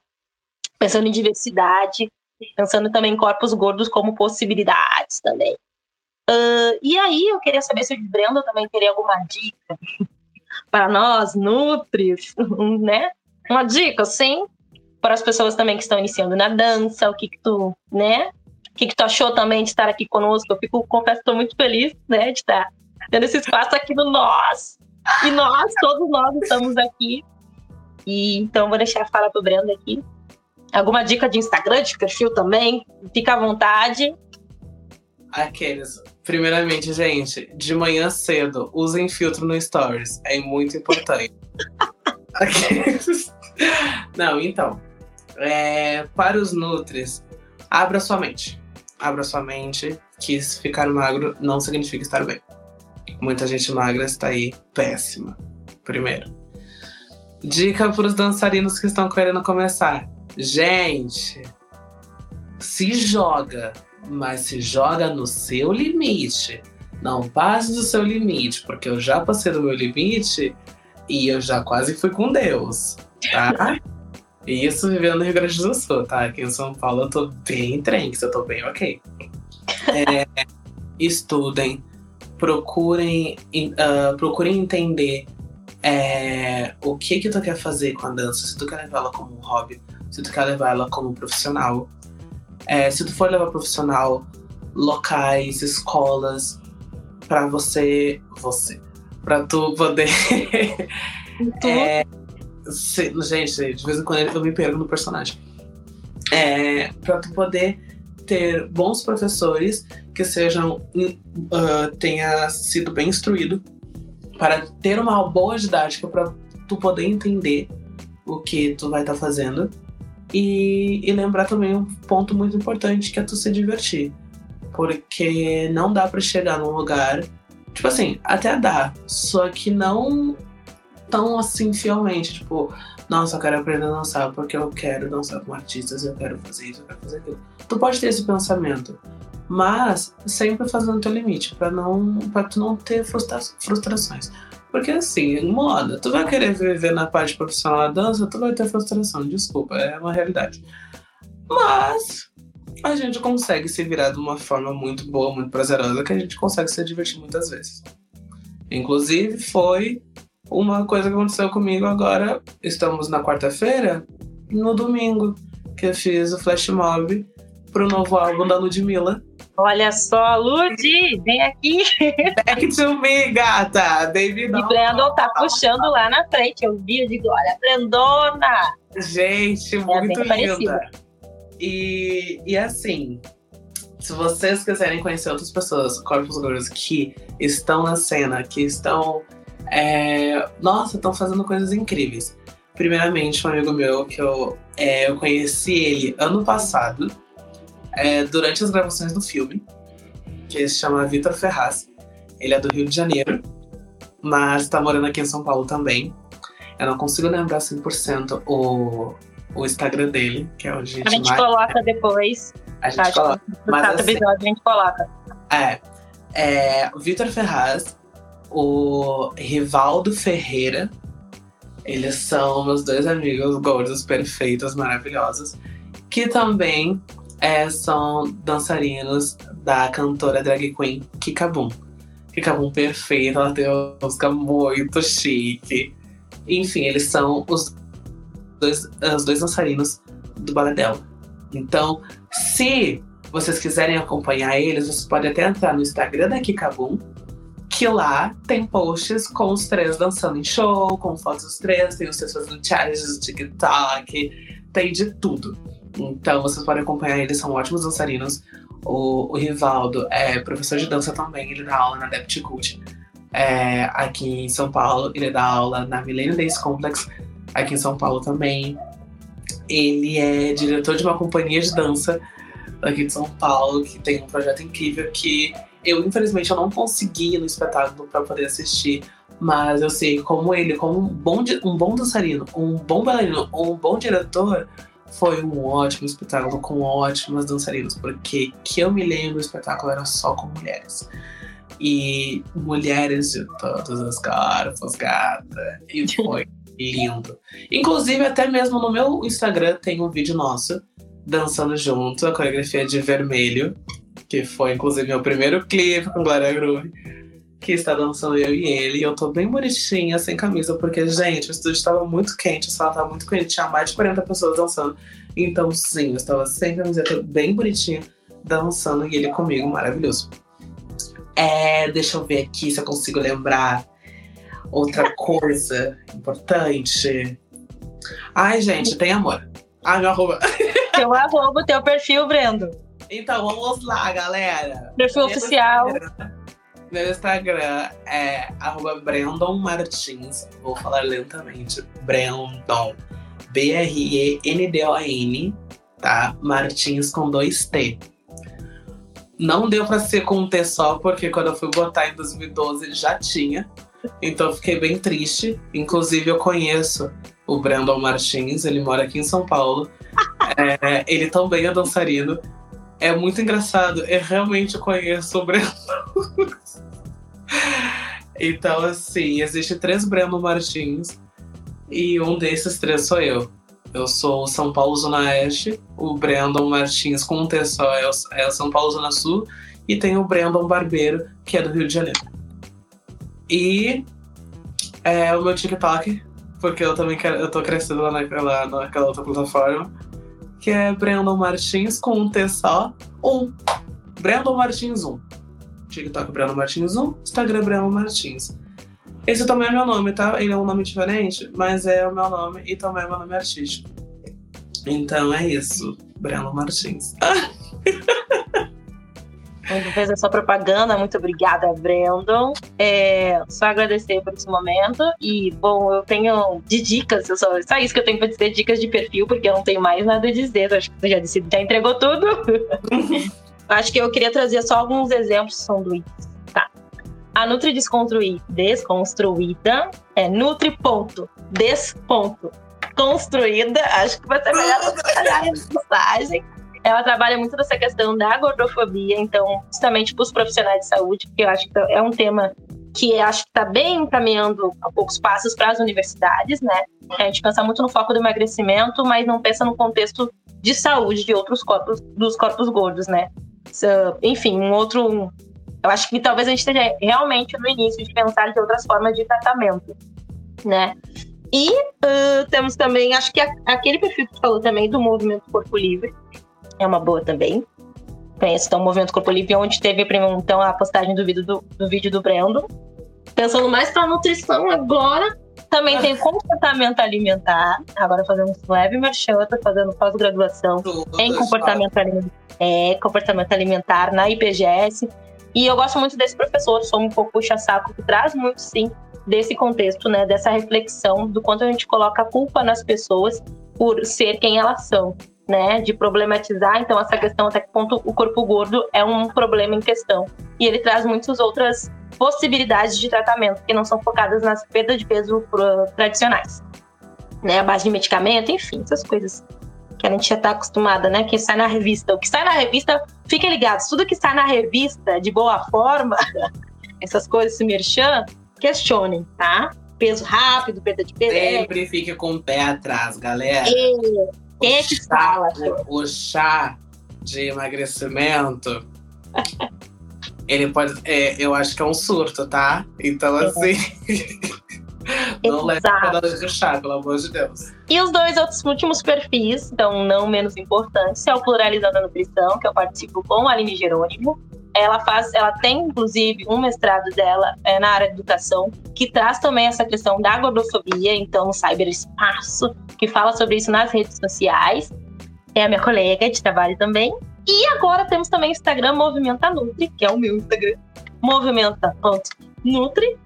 Pensando em diversidade, pensando também em corpos gordos como possibilidades também. Uh, e aí, eu queria saber se o Brenda também teria alguma dica para nós, Nutris, né? Uma dica, sim, para as pessoas também que estão iniciando na dança, o que que tu, né? O que que tu achou também de estar aqui conosco? Eu fico, confesso, estou muito feliz, né, de estar tendo esse espaço aqui no nós. E nós, todos nós estamos aqui. E então vou deixar a fala pro Brenda aqui. Alguma dica de Instagram, de perfil também? Fica à vontade. Aqueles. Primeiramente, gente, de manhã cedo, usem filtro no Stories. É muito importante. Aqueles. Não, então. É, para os Nutris, abra sua mente. Abra sua mente, que ficar magro não significa estar bem. Muita gente magra está aí péssima. Primeiro. Dica para os dançarinos que estão querendo começar. Gente, se joga mas se joga no seu limite. Não passe do seu limite, porque eu já passei do meu limite e eu já quase fui com Deus, tá? E isso vivendo no Rio Grande do Sul, tá? Aqui em São Paulo eu tô bem tranquilo, eu tô bem ok. É, estudem, procurem, uh, procurem entender é, o que que tu quer fazer com a dança, se tu quer levar ela como um hobby, se tu quer levar ela como profissional. É, se tu for levar profissional, locais, escolas, para você, você, para tu poder. é, se, gente, de vez em quando eu me perco no personagem. É, para tu poder ter bons professores que sejam uh, tenha sido bem instruído para ter uma boa didática para tu poder entender o que tu vai estar tá fazendo e, e lembrar também um ponto muito importante que é tu se divertir. Porque não dá para chegar num lugar. Tipo assim, até dá. Só que não tão assim fielmente. Tipo, nossa, eu quero aprender a dançar porque eu quero dançar com artistas, eu quero fazer isso, eu quero fazer aquilo. Tu pode ter esse pensamento. Mas sempre fazendo o teu limite, para não para tu não ter frustra frustrações. Porque assim, moda, tu vai querer viver na parte profissional da dança, tu vai ter frustração, desculpa, é uma realidade. Mas a gente consegue se virar de uma forma muito boa, muito prazerosa, que a gente consegue se divertir muitas vezes. Inclusive, foi uma coisa que aconteceu comigo agora. Estamos na quarta-feira, no domingo, que eu fiz o flash mob pro novo álbum da Ludmilla. Olha só, Ludi, vem aqui. Back to me, gata. Baby E Brandon tá puxando lá na frente. Eu vi, eu digo, olha, Brandona. Gente, muito é linda. E, e assim, se vocês quiserem conhecer outras pessoas, corpos gordos, que estão na cena, que estão. É, nossa, estão fazendo coisas incríveis. Primeiramente, um amigo meu que eu, é, eu conheci ele ano passado é, durante as gravações do filme, que se chama Vitor Ferraz. Ele é do Rio de Janeiro, mas está morando aqui em São Paulo também. Eu não consigo lembrar 100% o, o Instagram dele, que é onde a gente A gente mais... coloca depois. A gente tá, coloca. Mas assim, episódio a gente coloca. É. é o Vitor Ferraz, o Rivaldo Ferreira. Eles são meus dois amigos gordos, perfeitos, maravilhosos. Que também é, são dançarinos da cantora drag queen Kika Boom. Kika Boom perfeita, ela tem uma música muito chique. Enfim, eles são os dois, os dois dançarinos do balé dela. Então, se vocês quiserem acompanhar eles, vocês podem até entrar no Instagram da Kika Boom, que lá tem posts com os três dançando em show, com fotos dos três, tem os três fazendo challenges do TikTok, tem de tudo. Então vocês podem acompanhar eles, são ótimos dançarinos. O, o Rivaldo é professor de dança também, ele dá aula na Depth Cult é, aqui em São Paulo. Ele dá aula na Millennium Dance Complex aqui em São Paulo também. Ele é diretor de uma companhia de dança aqui de São Paulo, que tem um projeto incrível que eu, infelizmente, eu não consegui ir no espetáculo para poder assistir, mas eu sei como ele, como um bom, um bom dançarino, um bom bailarino, um bom diretor, foi um ótimo espetáculo com ótimas dançarinas, porque que eu me lembro, o espetáculo era só com mulheres. E mulheres de todos os corpos, gata. E foi lindo. Inclusive, até mesmo no meu Instagram tem um vídeo nosso dançando junto, a coreografia de vermelho, que foi inclusive meu primeiro clipe com Glória Groove que está dançando eu e ele. E eu tô bem bonitinha, sem camisa, porque, gente, o estúdio estava muito quente, a sala estava muito quente, tinha mais de 40 pessoas dançando. Então, sim, eu estava sem camiseta, bem bonitinha, dançando, e ele comigo, maravilhoso. É, deixa eu ver aqui se eu consigo lembrar. Outra coisa importante. Ai, gente, tem amor. Ai, meu arroba. Teu arroba, teu perfil, Brendo. Então, vamos lá, galera. Perfil oficial. Instagram- Meu Instagram é arroba Brandon Martins. Vou falar lentamente. Brandon. B-R-E-N-D-O-N. Tá? Martins com dois T. Não deu pra ser com um T só, porque quando eu fui botar em 2012 já tinha. Então eu fiquei bem triste. Inclusive, eu conheço o Brandon Martins, ele mora aqui em São Paulo. É, ele também é dançarino. É muito engraçado. Eu realmente conheço o Breno. então, assim, existe três Breno Martins. E um desses três sou eu. Eu sou São Paulo Zona Oeste. O Brandon Martins com um T só é é São Paulo Zona Sul. E tem o Brandon Barbeiro, que é do Rio de Janeiro. E é o meu TikTok, porque eu também quero, eu tô crescendo lá naquela, naquela outra plataforma que é Brandon Martins com um T só, um. Brandon Martins 1. TikTok Brandon Martins 1, Instagram Brandon Martins. Esse também é meu nome, tá? Ele é um nome diferente, mas é o meu nome e também é meu nome artístico. Então é isso, Brandon Martins. Ele fez a sua propaganda. Muito obrigada, Brandon. É, só agradecer por esse momento. E, bom, eu tenho de dicas, eu só, só isso que eu tenho pra dizer, dicas de perfil, porque eu não tenho mais nada a dizer. Eu acho que você já disse, já entregou tudo. acho que eu queria trazer só alguns exemplos são do Tá. A Nutri Desconstruí, Desconstruída é Nutri ponto, Des ponto, Construída. Acho que vai ser melhor mensagem ela trabalha muito nessa questão da gordofobia, então, justamente para os profissionais de saúde, que eu acho que é um tema que acho que está bem encaminhando a poucos passos para as universidades, né? A gente pensa muito no foco do emagrecimento, mas não pensa no contexto de saúde de outros corpos, dos corpos gordos, né? So, enfim, um outro. Eu acho que talvez a gente esteja realmente no início de pensar de outras formas de tratamento, né? E uh, temos também, acho que a, aquele perfil que tu falou também do movimento Corpo Livre, é uma boa também. Conheço então o Movimento Corpo Livre, onde teve então a postagem do vídeo do, do, vídeo do Brandon. Pensando mais para nutrição agora. Também tem comportamento alimentar. Agora fazendo leve merchan, tô fazendo pós-graduação em comportamento alimentar, é, comportamento alimentar na IPGS. E eu gosto muito desse professor, sou um pouco puxa-saco, que traz muito, sim, desse contexto, né, dessa reflexão do quanto a gente coloca a culpa nas pessoas por ser quem elas são né, de problematizar então essa questão até que ponto o corpo gordo é um problema em questão. E ele traz muitas outras possibilidades de tratamento que não são focadas nas perdas de peso tradicionais, né, a base de medicamento, enfim, essas coisas que a gente já está acostumada, né, que sai na revista. O que sai na revista, fiquem ligados, tudo que sai na revista de boa forma, essas coisas, se merchan, questionem, tá? Peso rápido, perda de peso. Sempre fique com o pé atrás, galera. É. É que chá, fala? O, o, chá de emagrecimento, ele pode. É, eu acho que é um surto, tá? Então, assim. não leve pedaço de chá, pelo amor de Deus. E os dois outros últimos perfis, então não menos importantes, é o Pluralizando a Nutrição, que eu participo com a Aline Jerônimo. Ela faz, ela tem inclusive um mestrado dela é, na área de educação, que traz também essa questão da gordofobia, então no cyberespaço, que fala sobre isso nas redes sociais. É a minha colega de trabalho também. E agora temos também o Instagram Movimenta Nutri, que é o meu Instagram, movimenta.nutri,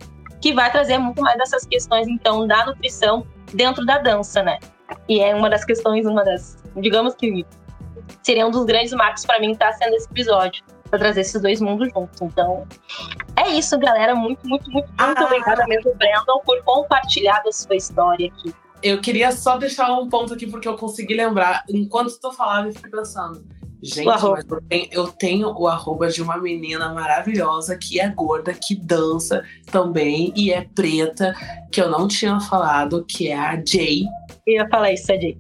que vai trazer muito mais dessas questões, então, da nutrição dentro da dança, né? E é uma das questões, uma das, digamos que seria um dos grandes marcos para mim estar tá sendo esse episódio, para trazer esses dois mundos juntos. Então, é isso, galera. Muito, muito, muito, Ah. muito obrigada mesmo, Brandon, por compartilhar da sua história aqui. Eu queria só deixar um ponto aqui, porque eu consegui lembrar. Enquanto tu falava, eu fiquei pensando. Gente, eu tenho, eu tenho o arroba de uma menina maravilhosa que é gorda, que dança também e é preta, que eu não tinha falado, que é a Jay. Eu ia falar isso, Adi.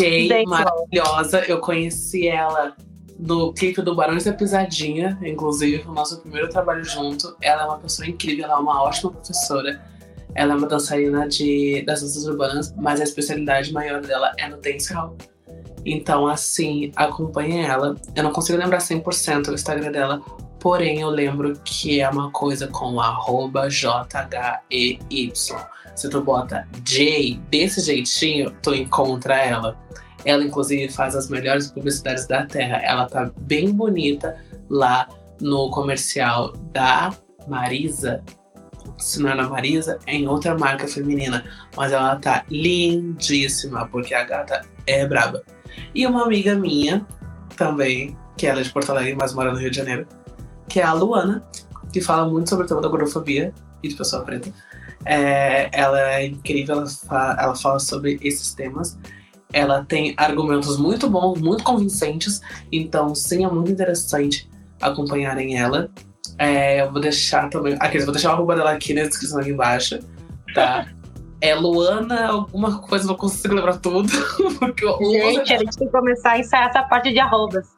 Jay, Gente, maravilhosa. Eu conheci ela no clipe do Barões da Pisadinha, inclusive, o nosso primeiro trabalho junto. Ela é uma pessoa incrível, ela é uma ótima professora. Ela é uma dançarina de, das danças urbanas, mas a especialidade maior dela é no dancehall. Então, assim, acompanhe ela. Eu não consigo lembrar 100% o Instagram dela, Porém, eu lembro que é uma coisa com arroba J-H-E-Y. Se tu bota J desse jeitinho, tu encontra ela. Ela, inclusive, faz as melhores publicidades da Terra. Ela tá bem bonita lá no comercial da Marisa. Se não é na Marisa, é em outra marca feminina. Mas ela tá lindíssima, porque a gata é braba. E uma amiga minha, também, que ela é de Porto Alegre, mas mora no Rio de Janeiro, que é a Luana, que fala muito sobre o tema da gordofobia e de pessoa preta. É, ela é incrível, ela, fa ela fala sobre esses temas. Ela tem argumentos muito bons, muito convincentes, então sim, é muito interessante acompanharem ela. É, eu vou deixar também. Aqui, vou deixar a arroba dela aqui na descrição aqui embaixo, tá? É Luana, alguma coisa, não consigo lembrar tudo. Porque o Gente, user a gente tem que começar a ensaiar essa parte de arrobas.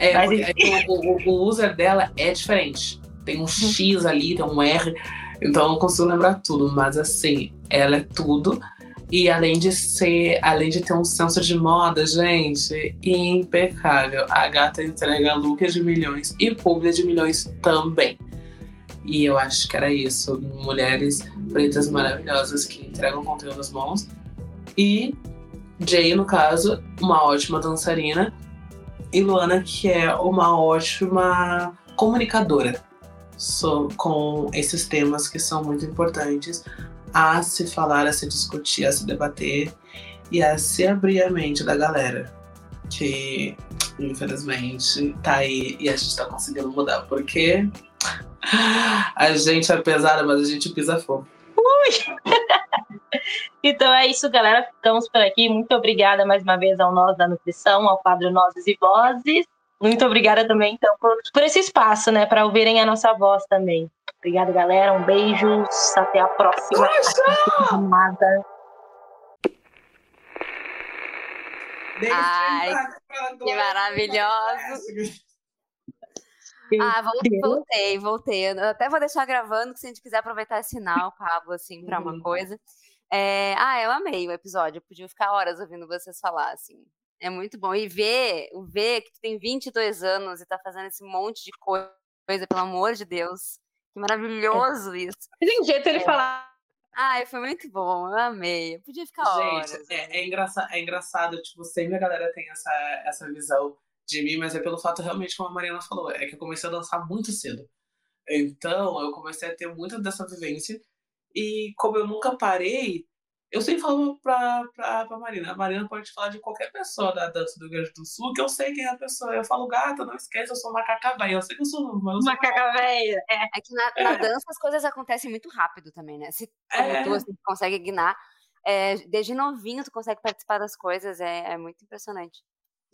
é, Mas porque é o, o- o user dela é diferente. Tem um X ali, tem um R, então eu não consigo lembrar tudo, mas assim, ela é tudo. E além de ser, além de ter um senso de moda, gente, impecável. A gata entrega looks de milhões e publi de milhões também. E eu acho que era isso. Mulheres pretas maravilhosas que entregam conteúdos bons. E Jay, no caso, uma ótima dançarina. E Luana, que é uma ótima comunicadora so- com esses temas que são muito importantes a se falar, a se discutir, a se debater e a se abrir a mente da galera. Que, infelizmente, tá aí e a gente tá conseguindo mudar. Porque a gente é pesada, mas a gente pisa fogo. Então é isso, galera. Ficamos por aqui. Muito obrigada mais uma vez ao Nós da Nutrição, ao quadro Nozes e Vozes. Muito obrigada também, então, por, por esse espaço, né? Para ouvirem a nossa voz também. Obrigada, galera. Um beijo. Até a próxima. Amada. Ai, que maravilhoso. Ah, voltei, voltei. Eu até vou deixar gravando, que se a gente quiser aproveitar esse sinal, Pablo, assim, pra uma Uhum. coisa. É, Ah, eu amei o episódio. Eu podia ficar horas ouvindo vocês falar, assim. É muito bom. E ver, o ver que tu tem 22 anos e tá fazendo esse monte de coi- coisa, pelo amor de Deus. Que maravilhoso isso. Tem jeito ele falar. Ai, foi muito bom. Eu amei. Eu podia ficar horas. Gente, é, é, engraçado, é engraçado, tipo, sempre a galera tem essa, essa visão de mim, mas é pelo fato realmente, como a Mariana falou, é que eu comecei a dançar muito cedo. Então, eu comecei a ter muita dessa vivência. E como eu nunca parei, eu sempre falo pra, pra, pra Marina. A Marina pode falar de qualquer pessoa da dança do Rio Grande do Sul, que eu sei quem é a pessoa. Eu falo, gata, não esquece, eu sou macaca velha. Eu sei que eu sou mas eu sou Macaca velha. É. É que na, na dança as coisas acontecem muito rápido também, né? Se É. tu assim, consegue guinar, é, desde novinho tu consegue participar das coisas, é, é muito impressionante.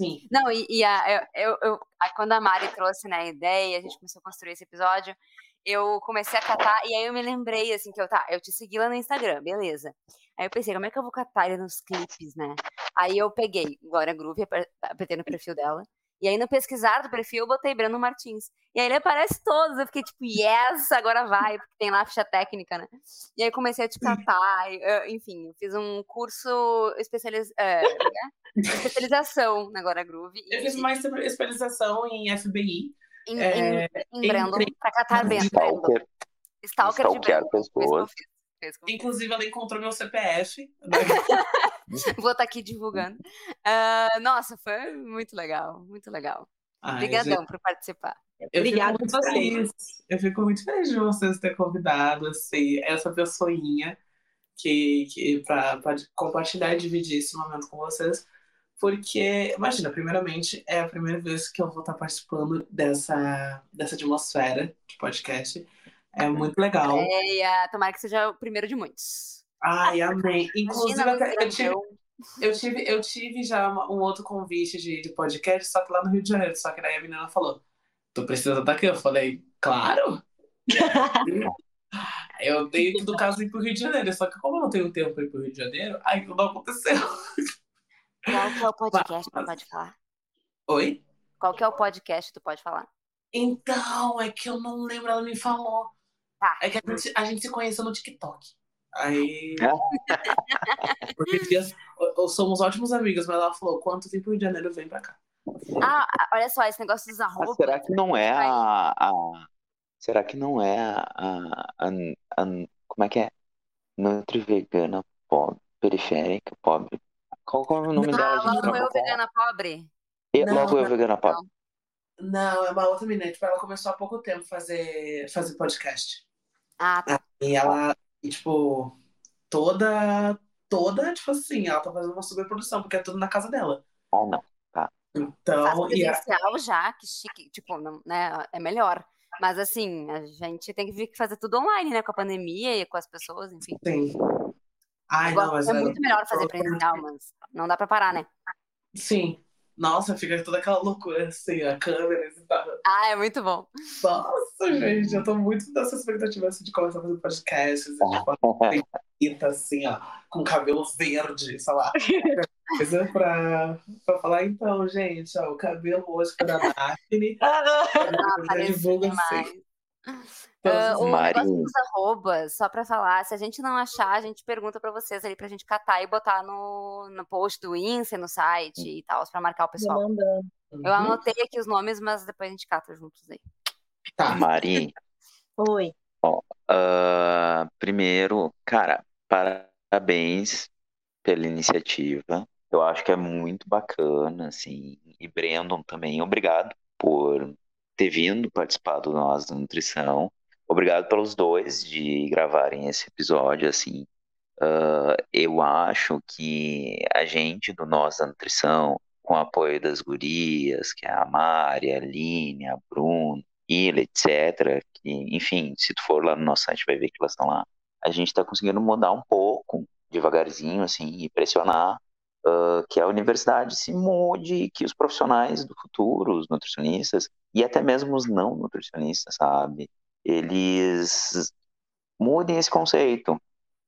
Sim. Não, e, e a, eu, eu- a- quando a Mari trouxe né, a ideia, a gente começou a construir esse episódio, eu comecei a catar, e aí eu me lembrei, assim, que eu, tá, eu te segui lá no Instagram, beleza. Aí eu pensei, como é que eu vou catar ele nos clipes, né? Aí eu peguei Glória Groove, aper- apertei no perfil dela, e aí no pesquisar do perfil eu botei Breno Martins. E aí ele aparece todos, eu fiquei tipo, yes, agora vai, porque tem lá a ficha técnica, né? E aí comecei a te catar, eu- enfim, eu fiz um curso especializ... é, né? especialização na Glória Groove. Eu fiz mais especialização em FBI. em, É, em, em Brandon, entre- pra catar Brandon. Stalker, Stalker de stalkear Brandon. Pessoas. Inclusive, ela encontrou meu CPF. né? Vou estar aqui divulgando. Ah, nossa, foi muito legal, muito legal. Obrigadão por participar. Eu Obrigada fico por muito feliz. Eu fico muito feliz de vocês terem convidado assim, essa pessoinha que, que para compartilhar e dividir esse momento com vocês. Porque, imagina, primeiramente, é a primeira vez que eu vou estar participando dessa, dessa atmosfera de podcast. É muito legal. É, tomara que seja o primeiro de muitos. Ai, amém. Inclusive, até- eu, tive, eu, tive, eu tive já um outro convite de, de podcast, só que lá no Rio de Janeiro. Só que daí a menina falou: Tu precisa estar aqui? Eu falei: Claro! Eu tenho que, no caso, ir pro Rio de Janeiro. Só que como eu não tenho tempo para ir pro Rio de Janeiro, aí não aconteceu. Qual que é o podcast que Mas- pode falar? Oi? Qual que é o podcast que tu pode falar? Então, é que eu não lembro, ela me falou. Tá. É que a gente, a gente se conheceu no TikTok. Aí. Porque dias, somos ótimos amigos, mas ela falou: quando tu vir pro Rio de Janeiro, vem pra cá. Ah, olha só, esse negócio dos Ah, arroba. será que não é a, a- Será que não é a, a, a- a- Como é que é? Nutri vegana pobre, periférica pobre. Qual, qual é o nome Não, dela, Ah, logo eu, vegana pobre. E- Não, Logo eu, vegana pobre. Não, é uma outra menina. Tipo, ela começou há pouco tempo a fazer, fazer podcast. Ah, tá. E ela, e, tipo, toda, toda, tipo assim, ela tá fazendo uma superprodução, porque é tudo na casa dela. Ah, não. Faz Então, e a, presencial já, que chique. Tipo, não, né, é melhor. Mas assim, a gente tem que fazer tudo online, né? Com a pandemia e com as pessoas, enfim. sim. Ai, Eu não, mas é ela- muito melhor fazer presencial, mas não dá pra parar, né? Sim. Nossa, fica toda aquela loucura, assim, a câmera e tal. Ah, é muito bom. Nossa, gente, eu tô muito nessa expectativa assim, de começar a fazer podcasts, e, tipo, assim, ó, com cabelo verde, sei lá. Coisa pra, pra falar, então, gente, ó, o cabelo hoje foi da Daphne. Ah, divulga assim. Ah, o Mari. negócio dos arrobas, só pra falar, se a gente não achar, a gente pergunta pra vocês ali pra gente catar e botar no, no post do Insta, no site e tal, pra marcar o pessoal. Eu anotei aqui os nomes, mas depois a gente cata juntos aí. Tá. Mari, Oi. ah, primeiro, cara, parabéns pela iniciativa. Eu acho que é muito bacana, assim. E Brandon também, obrigado por ter vindo participar do Nós da Nutrição. Obrigado pelos dois de gravarem esse episódio, assim. Ah, eu acho que a gente do Nós da Nutrição, com o apoio das gurias, que é a Mari, a Aline, a Bruna, Ila, etc., que, enfim, se tu for lá no nosso site vai ver que elas estão lá. A gente está conseguindo mudar um pouco, devagarzinho, assim, e pressionar ah, que a universidade se mude, que os profissionais do futuro, os nutricionistas, e até mesmo os não nutricionistas, sabe? Eles mudem esse conceito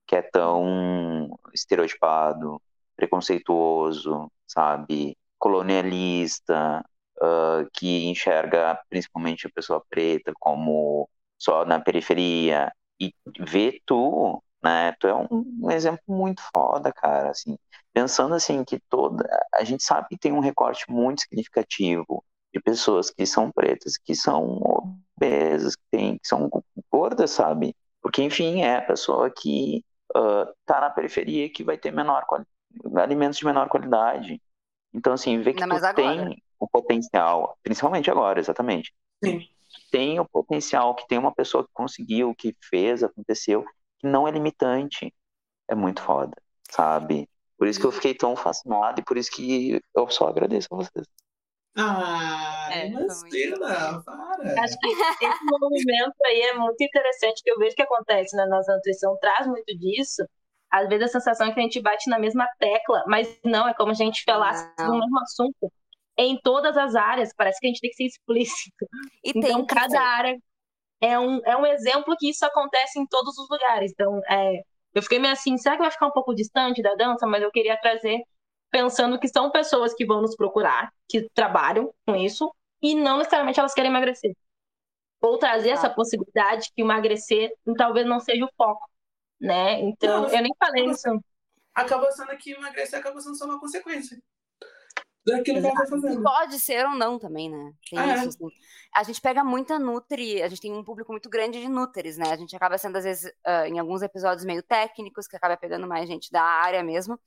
que é tão estereotipado, preconceituoso, sabe? Colonialista, ah, que enxerga principalmente a pessoa preta como só na periferia e vê tu, né? Tu é um, um exemplo muito foda, cara, assim. Pensando assim que toda a gente sabe que tem um recorte muito significativo de pessoas que são pretas, que são obesas, que, tem, que são gordas, sabe? Porque, enfim, é a pessoa que uh, tá na periferia que vai ter menor alimentos de menor qualidade. Então, assim, ver que tu tem o potencial, principalmente agora, exatamente. Sim. Tem o potencial, que tem uma pessoa que conseguiu, que fez, aconteceu, que não é limitante. É muito foda, sabe? Por isso que eu fiquei tão fascinado e por isso que eu só agradeço a vocês. Ah, É, imagina, para. Acho que esse movimento aí é muito interessante, que eu vejo que acontece na nossa nutrição, traz muito disso. Às vezes a sensação é que a gente bate na mesma tecla, mas não, é como a gente falasse Não. do mesmo assunto em todas as áreas. Parece que a gente tem que ser explícito. E Então, cada ser. área é um, é um exemplo que isso acontece em todos os lugares. Então, é, eu fiquei meio assim, será que vai ficar um pouco distante da dança? Mas eu queria trazer, pensando que são pessoas que vão nos procurar, que trabalham com isso, e não necessariamente elas querem emagrecer. Ou trazer essa possibilidade que emagrecer talvez não seja o foco, né? Então, Não, eu nem falei isso. Acaba sendo que emagrecer acaba sendo só uma consequência daquilo que ela tá fazendo. pode ser ou não também, né? Tem É. isso, assim. A gente pega muita Nutri, a gente tem um público muito grande de Nutris, né? A gente acaba sendo, às vezes, ah, em alguns episódios meio técnicos, que acaba pegando mais gente da área mesmo.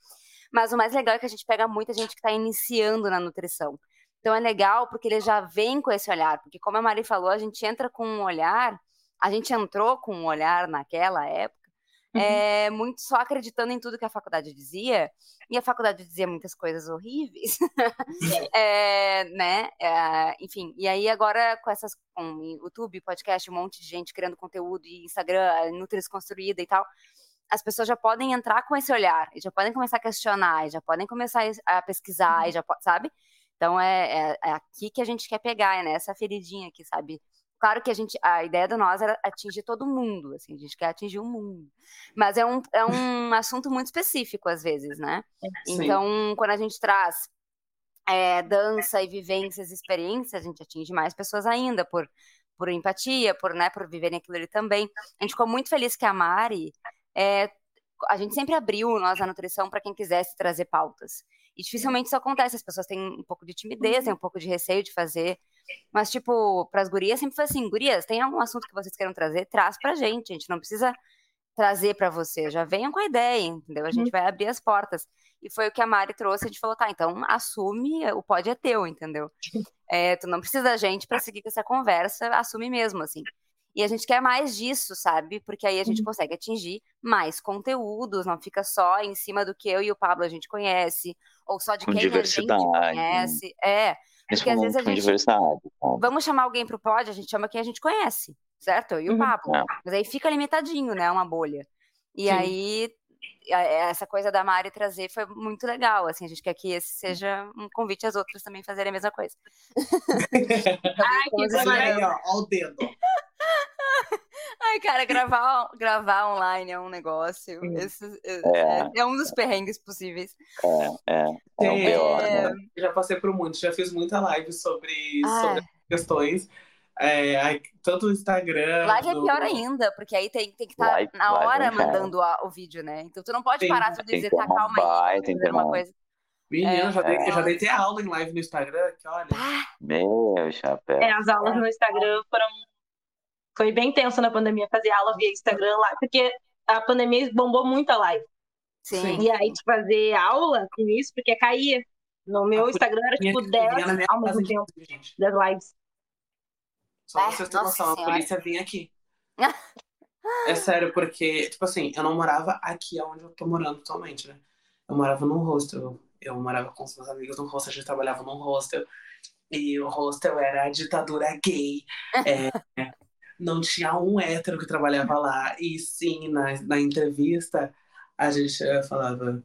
Mas o mais legal é que a gente pega muita gente que está iniciando na nutrição. Então é legal porque eles já vêm com esse olhar. Porque, como a Mari falou, a gente entra com um olhar, a gente entrou com um olhar naquela época, Uhum. é, muito só acreditando em tudo que a faculdade dizia, e a faculdade dizia muitas coisas horríveis, É, né? É, enfim, e aí agora com essas com YouTube, podcast, um monte de gente criando conteúdo e Instagram, Nutris construída e tal, as pessoas já podem entrar com esse olhar, e já podem começar a questionar, e já podem começar a pesquisar, e já po- sabe? Então é, é- é aqui que a gente quer pegar, é nessa feridinha aqui, sabe? Claro que a gente, a ideia do nós era atingir todo mundo, assim, a gente quer atingir o mundo. Mas é um, é um assunto muito específico às vezes, né? Sim. Então, quando a gente traz é, dança e vivências, experiências, a gente atinge mais pessoas ainda por, por empatia, por, né, por viverem aquilo ali também. A gente ficou muito feliz que a Mari é, a gente sempre abriu nós a nutrição para quem quisesse trazer pautas. E dificilmente isso acontece, as pessoas têm um pouco de timidez, têm um pouco de receio de fazer. Mas, tipo, para as gurias sempre foi assim: gurias, tem algum assunto que vocês queiram trazer? Traz pra gente. A gente não precisa trazer para você, já venham com a ideia, entendeu? A gente vai abrir as portas. E foi o que a Mari trouxe, a gente falou, tá, então assume, o pódio é teu, entendeu? É, tu não precisa da gente para seguir com essa conversa, assume mesmo, assim. E a gente quer mais disso, sabe? Porque aí a gente consegue atingir mais conteúdos, não fica só em cima do que eu e o Pablo a gente conhece, ou só de Com quem diversidade. a gente conhece. É, porque às vezes a gente diversidade. vamos chamar alguém pro pod, a gente chama quem a gente conhece, certo? Eu e o Uhum. Pablo. É. Mas aí fica limitadinho, né? Uma bolha. E Sim. aí, a- essa coisa da Mari trazer foi muito legal. Assim, a gente quer que esse seja um convite às outras também fazerem a mesma coisa. Ai, que ó, ó o dedo. Ai, cara, gravar, gravar online é um negócio. Esse- é, É. é um dos perrengues possíveis. É, é. É o Sim. pior, É, né? Já passei por muito, já fiz muita live sobre, Ah, sobre questões. É, tanto no Instagram. Live é no- pior ainda, porque aí tem, tem que estar Live- na live hora é inferno. mandando a- o vídeo, né? Então tu não pode Sim, parar tudo e tem dizer, que tá, ter calma aí, baita vou fazer uma coisa. Menina, já, dei, É. já dei ter aula em live no Instagram, que olha. Meu chapéu. É, as aulas no Instagram foram. Foi bem tenso na pandemia fazer aula via Instagram lá, porque a pandemia bombou muito a live. sim. E aí, de fazer aula com isso, porque caía. No meu A Instagram era tipo vinha 10 na minha ao mesmo tempo gente. das lives. Só pra É, vocês terem noção, a senhora. polícia vinha aqui. É sério, porque, tipo assim, eu não morava aqui onde eu tô morando atualmente, né? Eu morava num hostel. Eu morava com os meus amigos num hostel, a gente trabalhava num hostel. E o hostel era a ditadura gay. É, não tinha um hétero que trabalhava lá. E sim, na, na entrevista, a gente eh, falava: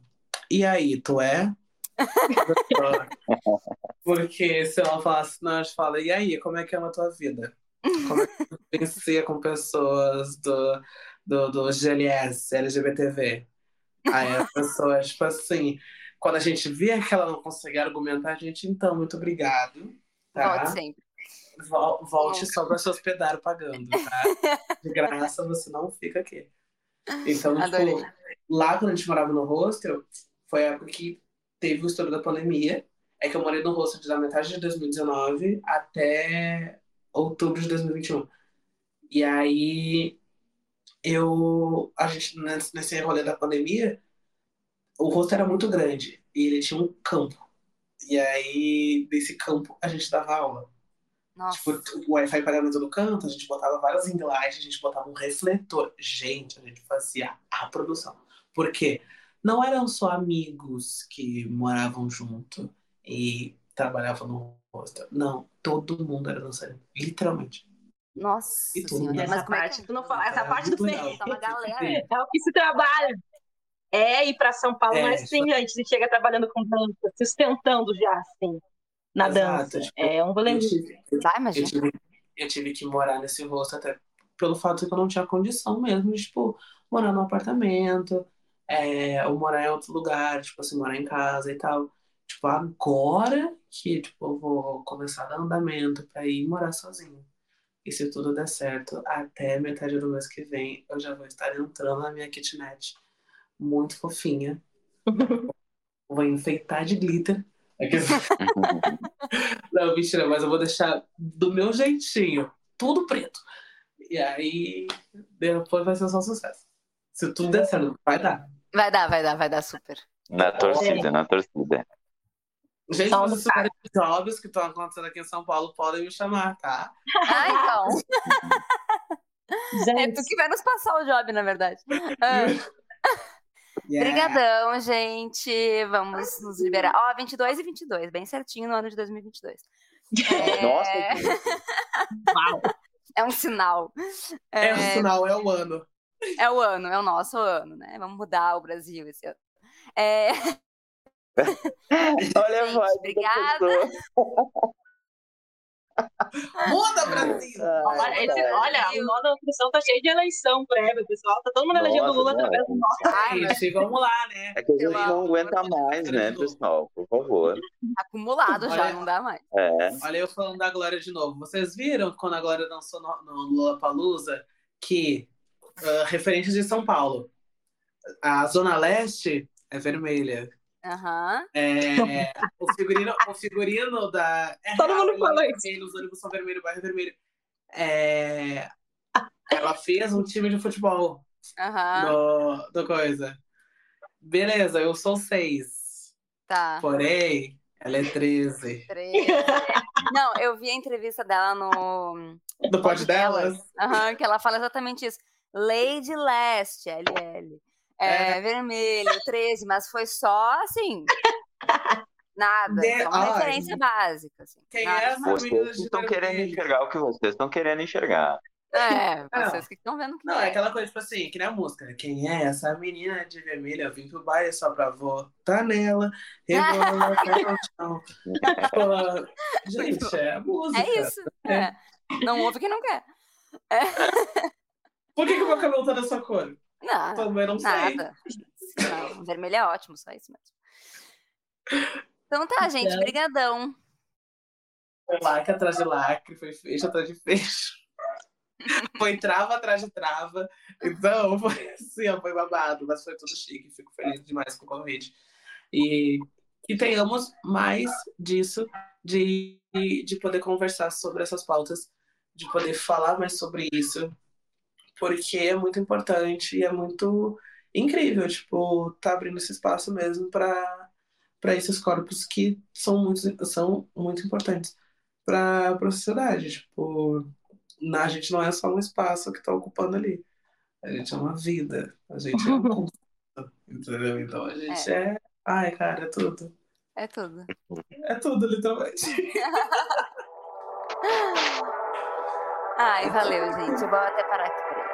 E aí, tu é? Porque se ela falasse, não, a gente fala, e aí, como é que é a tua vida? Como é que tu vivencia com pessoas do, do, do GLS, LGBTV? Aí a pessoa, tipo assim, quando a gente via que ela não conseguia argumentar, a gente, então, muito obrigado, tá? Volte sempre. Vol- Volte só para se hospedar pagando, tá? De graça você não fica aqui. Então, Adorei. tipo, lá quando a gente morava no hostel, foi a época que teve o estouro da pandemia. É que eu morei no hostel da metade de 2019 até outubro de 2021. E aí, eu, a gente, nesse nesse rolê da pandemia, o hostel era muito grande e ele tinha um campo. E aí, desse campo, a gente dava aula. Nossa. Tipo, o Wi-Fi parava em todo canto, a gente botava várias ring lights, a gente botava um refletor. Gente, a gente fazia a produção. Por quê? Não eram só amigos que moravam junto e trabalhavam no hostel. Não, todo mundo era dançarino. Literalmente. Nossa E tudo, senhora. né? Mas Essa como é parte, que... tu não fala, essa parte do perrengue. Tá uma galera. É o que se trabalha. É ir pra São Paulo, É, mas sim, a gente chega trabalhando com dança, sustentando já, assim, na Exato, dança. tipo, é um rolê Eu tive, eu, tive, eu tive que morar nesse hostel até pelo fato de que eu não tinha condição mesmo de, tipo, morar num apartamento, é, ou morar em outro lugar, tipo assim, morar em casa e tal. Tipo, agora que, tipo, eu vou começar a dar andamento pra ir morar sozinho. E se tudo der certo, até metade do mês que vem, eu já vou estar entrando na minha kitnet muito fofinha. Vou enfeitar de glitter. Aqueles- Não, mentira, mas eu vou deixar do meu jeitinho, tudo preto. E aí, depois vai ser só sucesso. Se tudo der certo, vai dar. Vai dar, vai dar, vai dar super. Na torcida, na torcida. Gente, no tiverem jobs que estão acontecendo aqui em São Paulo, podem me chamar, tá? Ah, então. É Gente, tu que vai nos passar o job, na verdade. Ah, Yeah. Brigadão, gente. Vamos nos liberar. Ó, 22 e 22, bem certinho no ano de 2022. É, Nossa, uau. é um sinal. É, É, o sinal, é o ano. é o ano, é o nosso ano, né? Vamos mudar o Brasil esse ano. É, Olha a Gente, voz da obrigada. Muda, Brasil! Olha, esse- olha, o modo da nutrição tá cheio de eleição prévia, pessoal. Tá todo mundo elegendo Nossa, Lula não. através do nosso. Ai, Gente, vamos lá, né? É que a gente não aguenta de mais, né, pessoal? Por favor. acumulado já, Olha. não dá mais. É. Olha eu falando da Glória de novo. Vocês viram quando a Glória dançou no, no Lollapalooza que, uh, referente de São Paulo, A Zona Leste é vermelha. Aham. É, o, figurino, o figurino da. É Todo real, mundo é isso. vermelho, Os ônibus são vermelho, o bairro vermelho. É, ela fez um time de futebol Aham. do, do coisa. Beleza, eu sou seis. Tá. Porém, ela é 13. Três. Não, eu vi a entrevista dela no. Do pod delas? Aham, que ela fala exatamente isso. Lady Leste, LL. É, vermelho, 13, mas foi só assim. Nada. De- Só uma Ai. referência básica. Assim. Quem Nada. é essa menina Vocês de estão querendo enxergar o que vocês estão querendo enxergar. É, Não. vocês que estão vendo que Não, é aquela coisa, tipo assim, que nem a música. né? Quem é essa menina de vermelho? Eu vim pro baile só pra votar nela. Rebola, cai no chão. Tipo, gente, é a música. É isso. É. Não ouve quem não quer. Por que, que o meu cabelo tá dessa cor? Não, Também não sei. nada. Não, vermelho é ótimo, só isso mesmo. Então tá, gente, brigadão. Foi lacre atrás de lacre, foi fecho atrás de fecho. Foi trava atrás de trava. Então, foi assim, ó, foi babado, mas foi tudo chique. Fico feliz demais com o convite. E que tenhamos mais disso, de, de poder conversar sobre essas pautas, de poder falar mais sobre isso, porque é muito importante e é muito incrível, tipo, tá abrindo esse espaço mesmo para para esses corpos que são muito, são muito importantes para a sociedade. Tipo, na, a gente não é só um espaço que está ocupando ali. A gente é uma vida. A gente é um conjunto, entendeu? Então a gente é. Ai, cara, é tudo. É tudo. É tudo, literalmente. Ai, valeu, gente. Eu vou até parar aqui.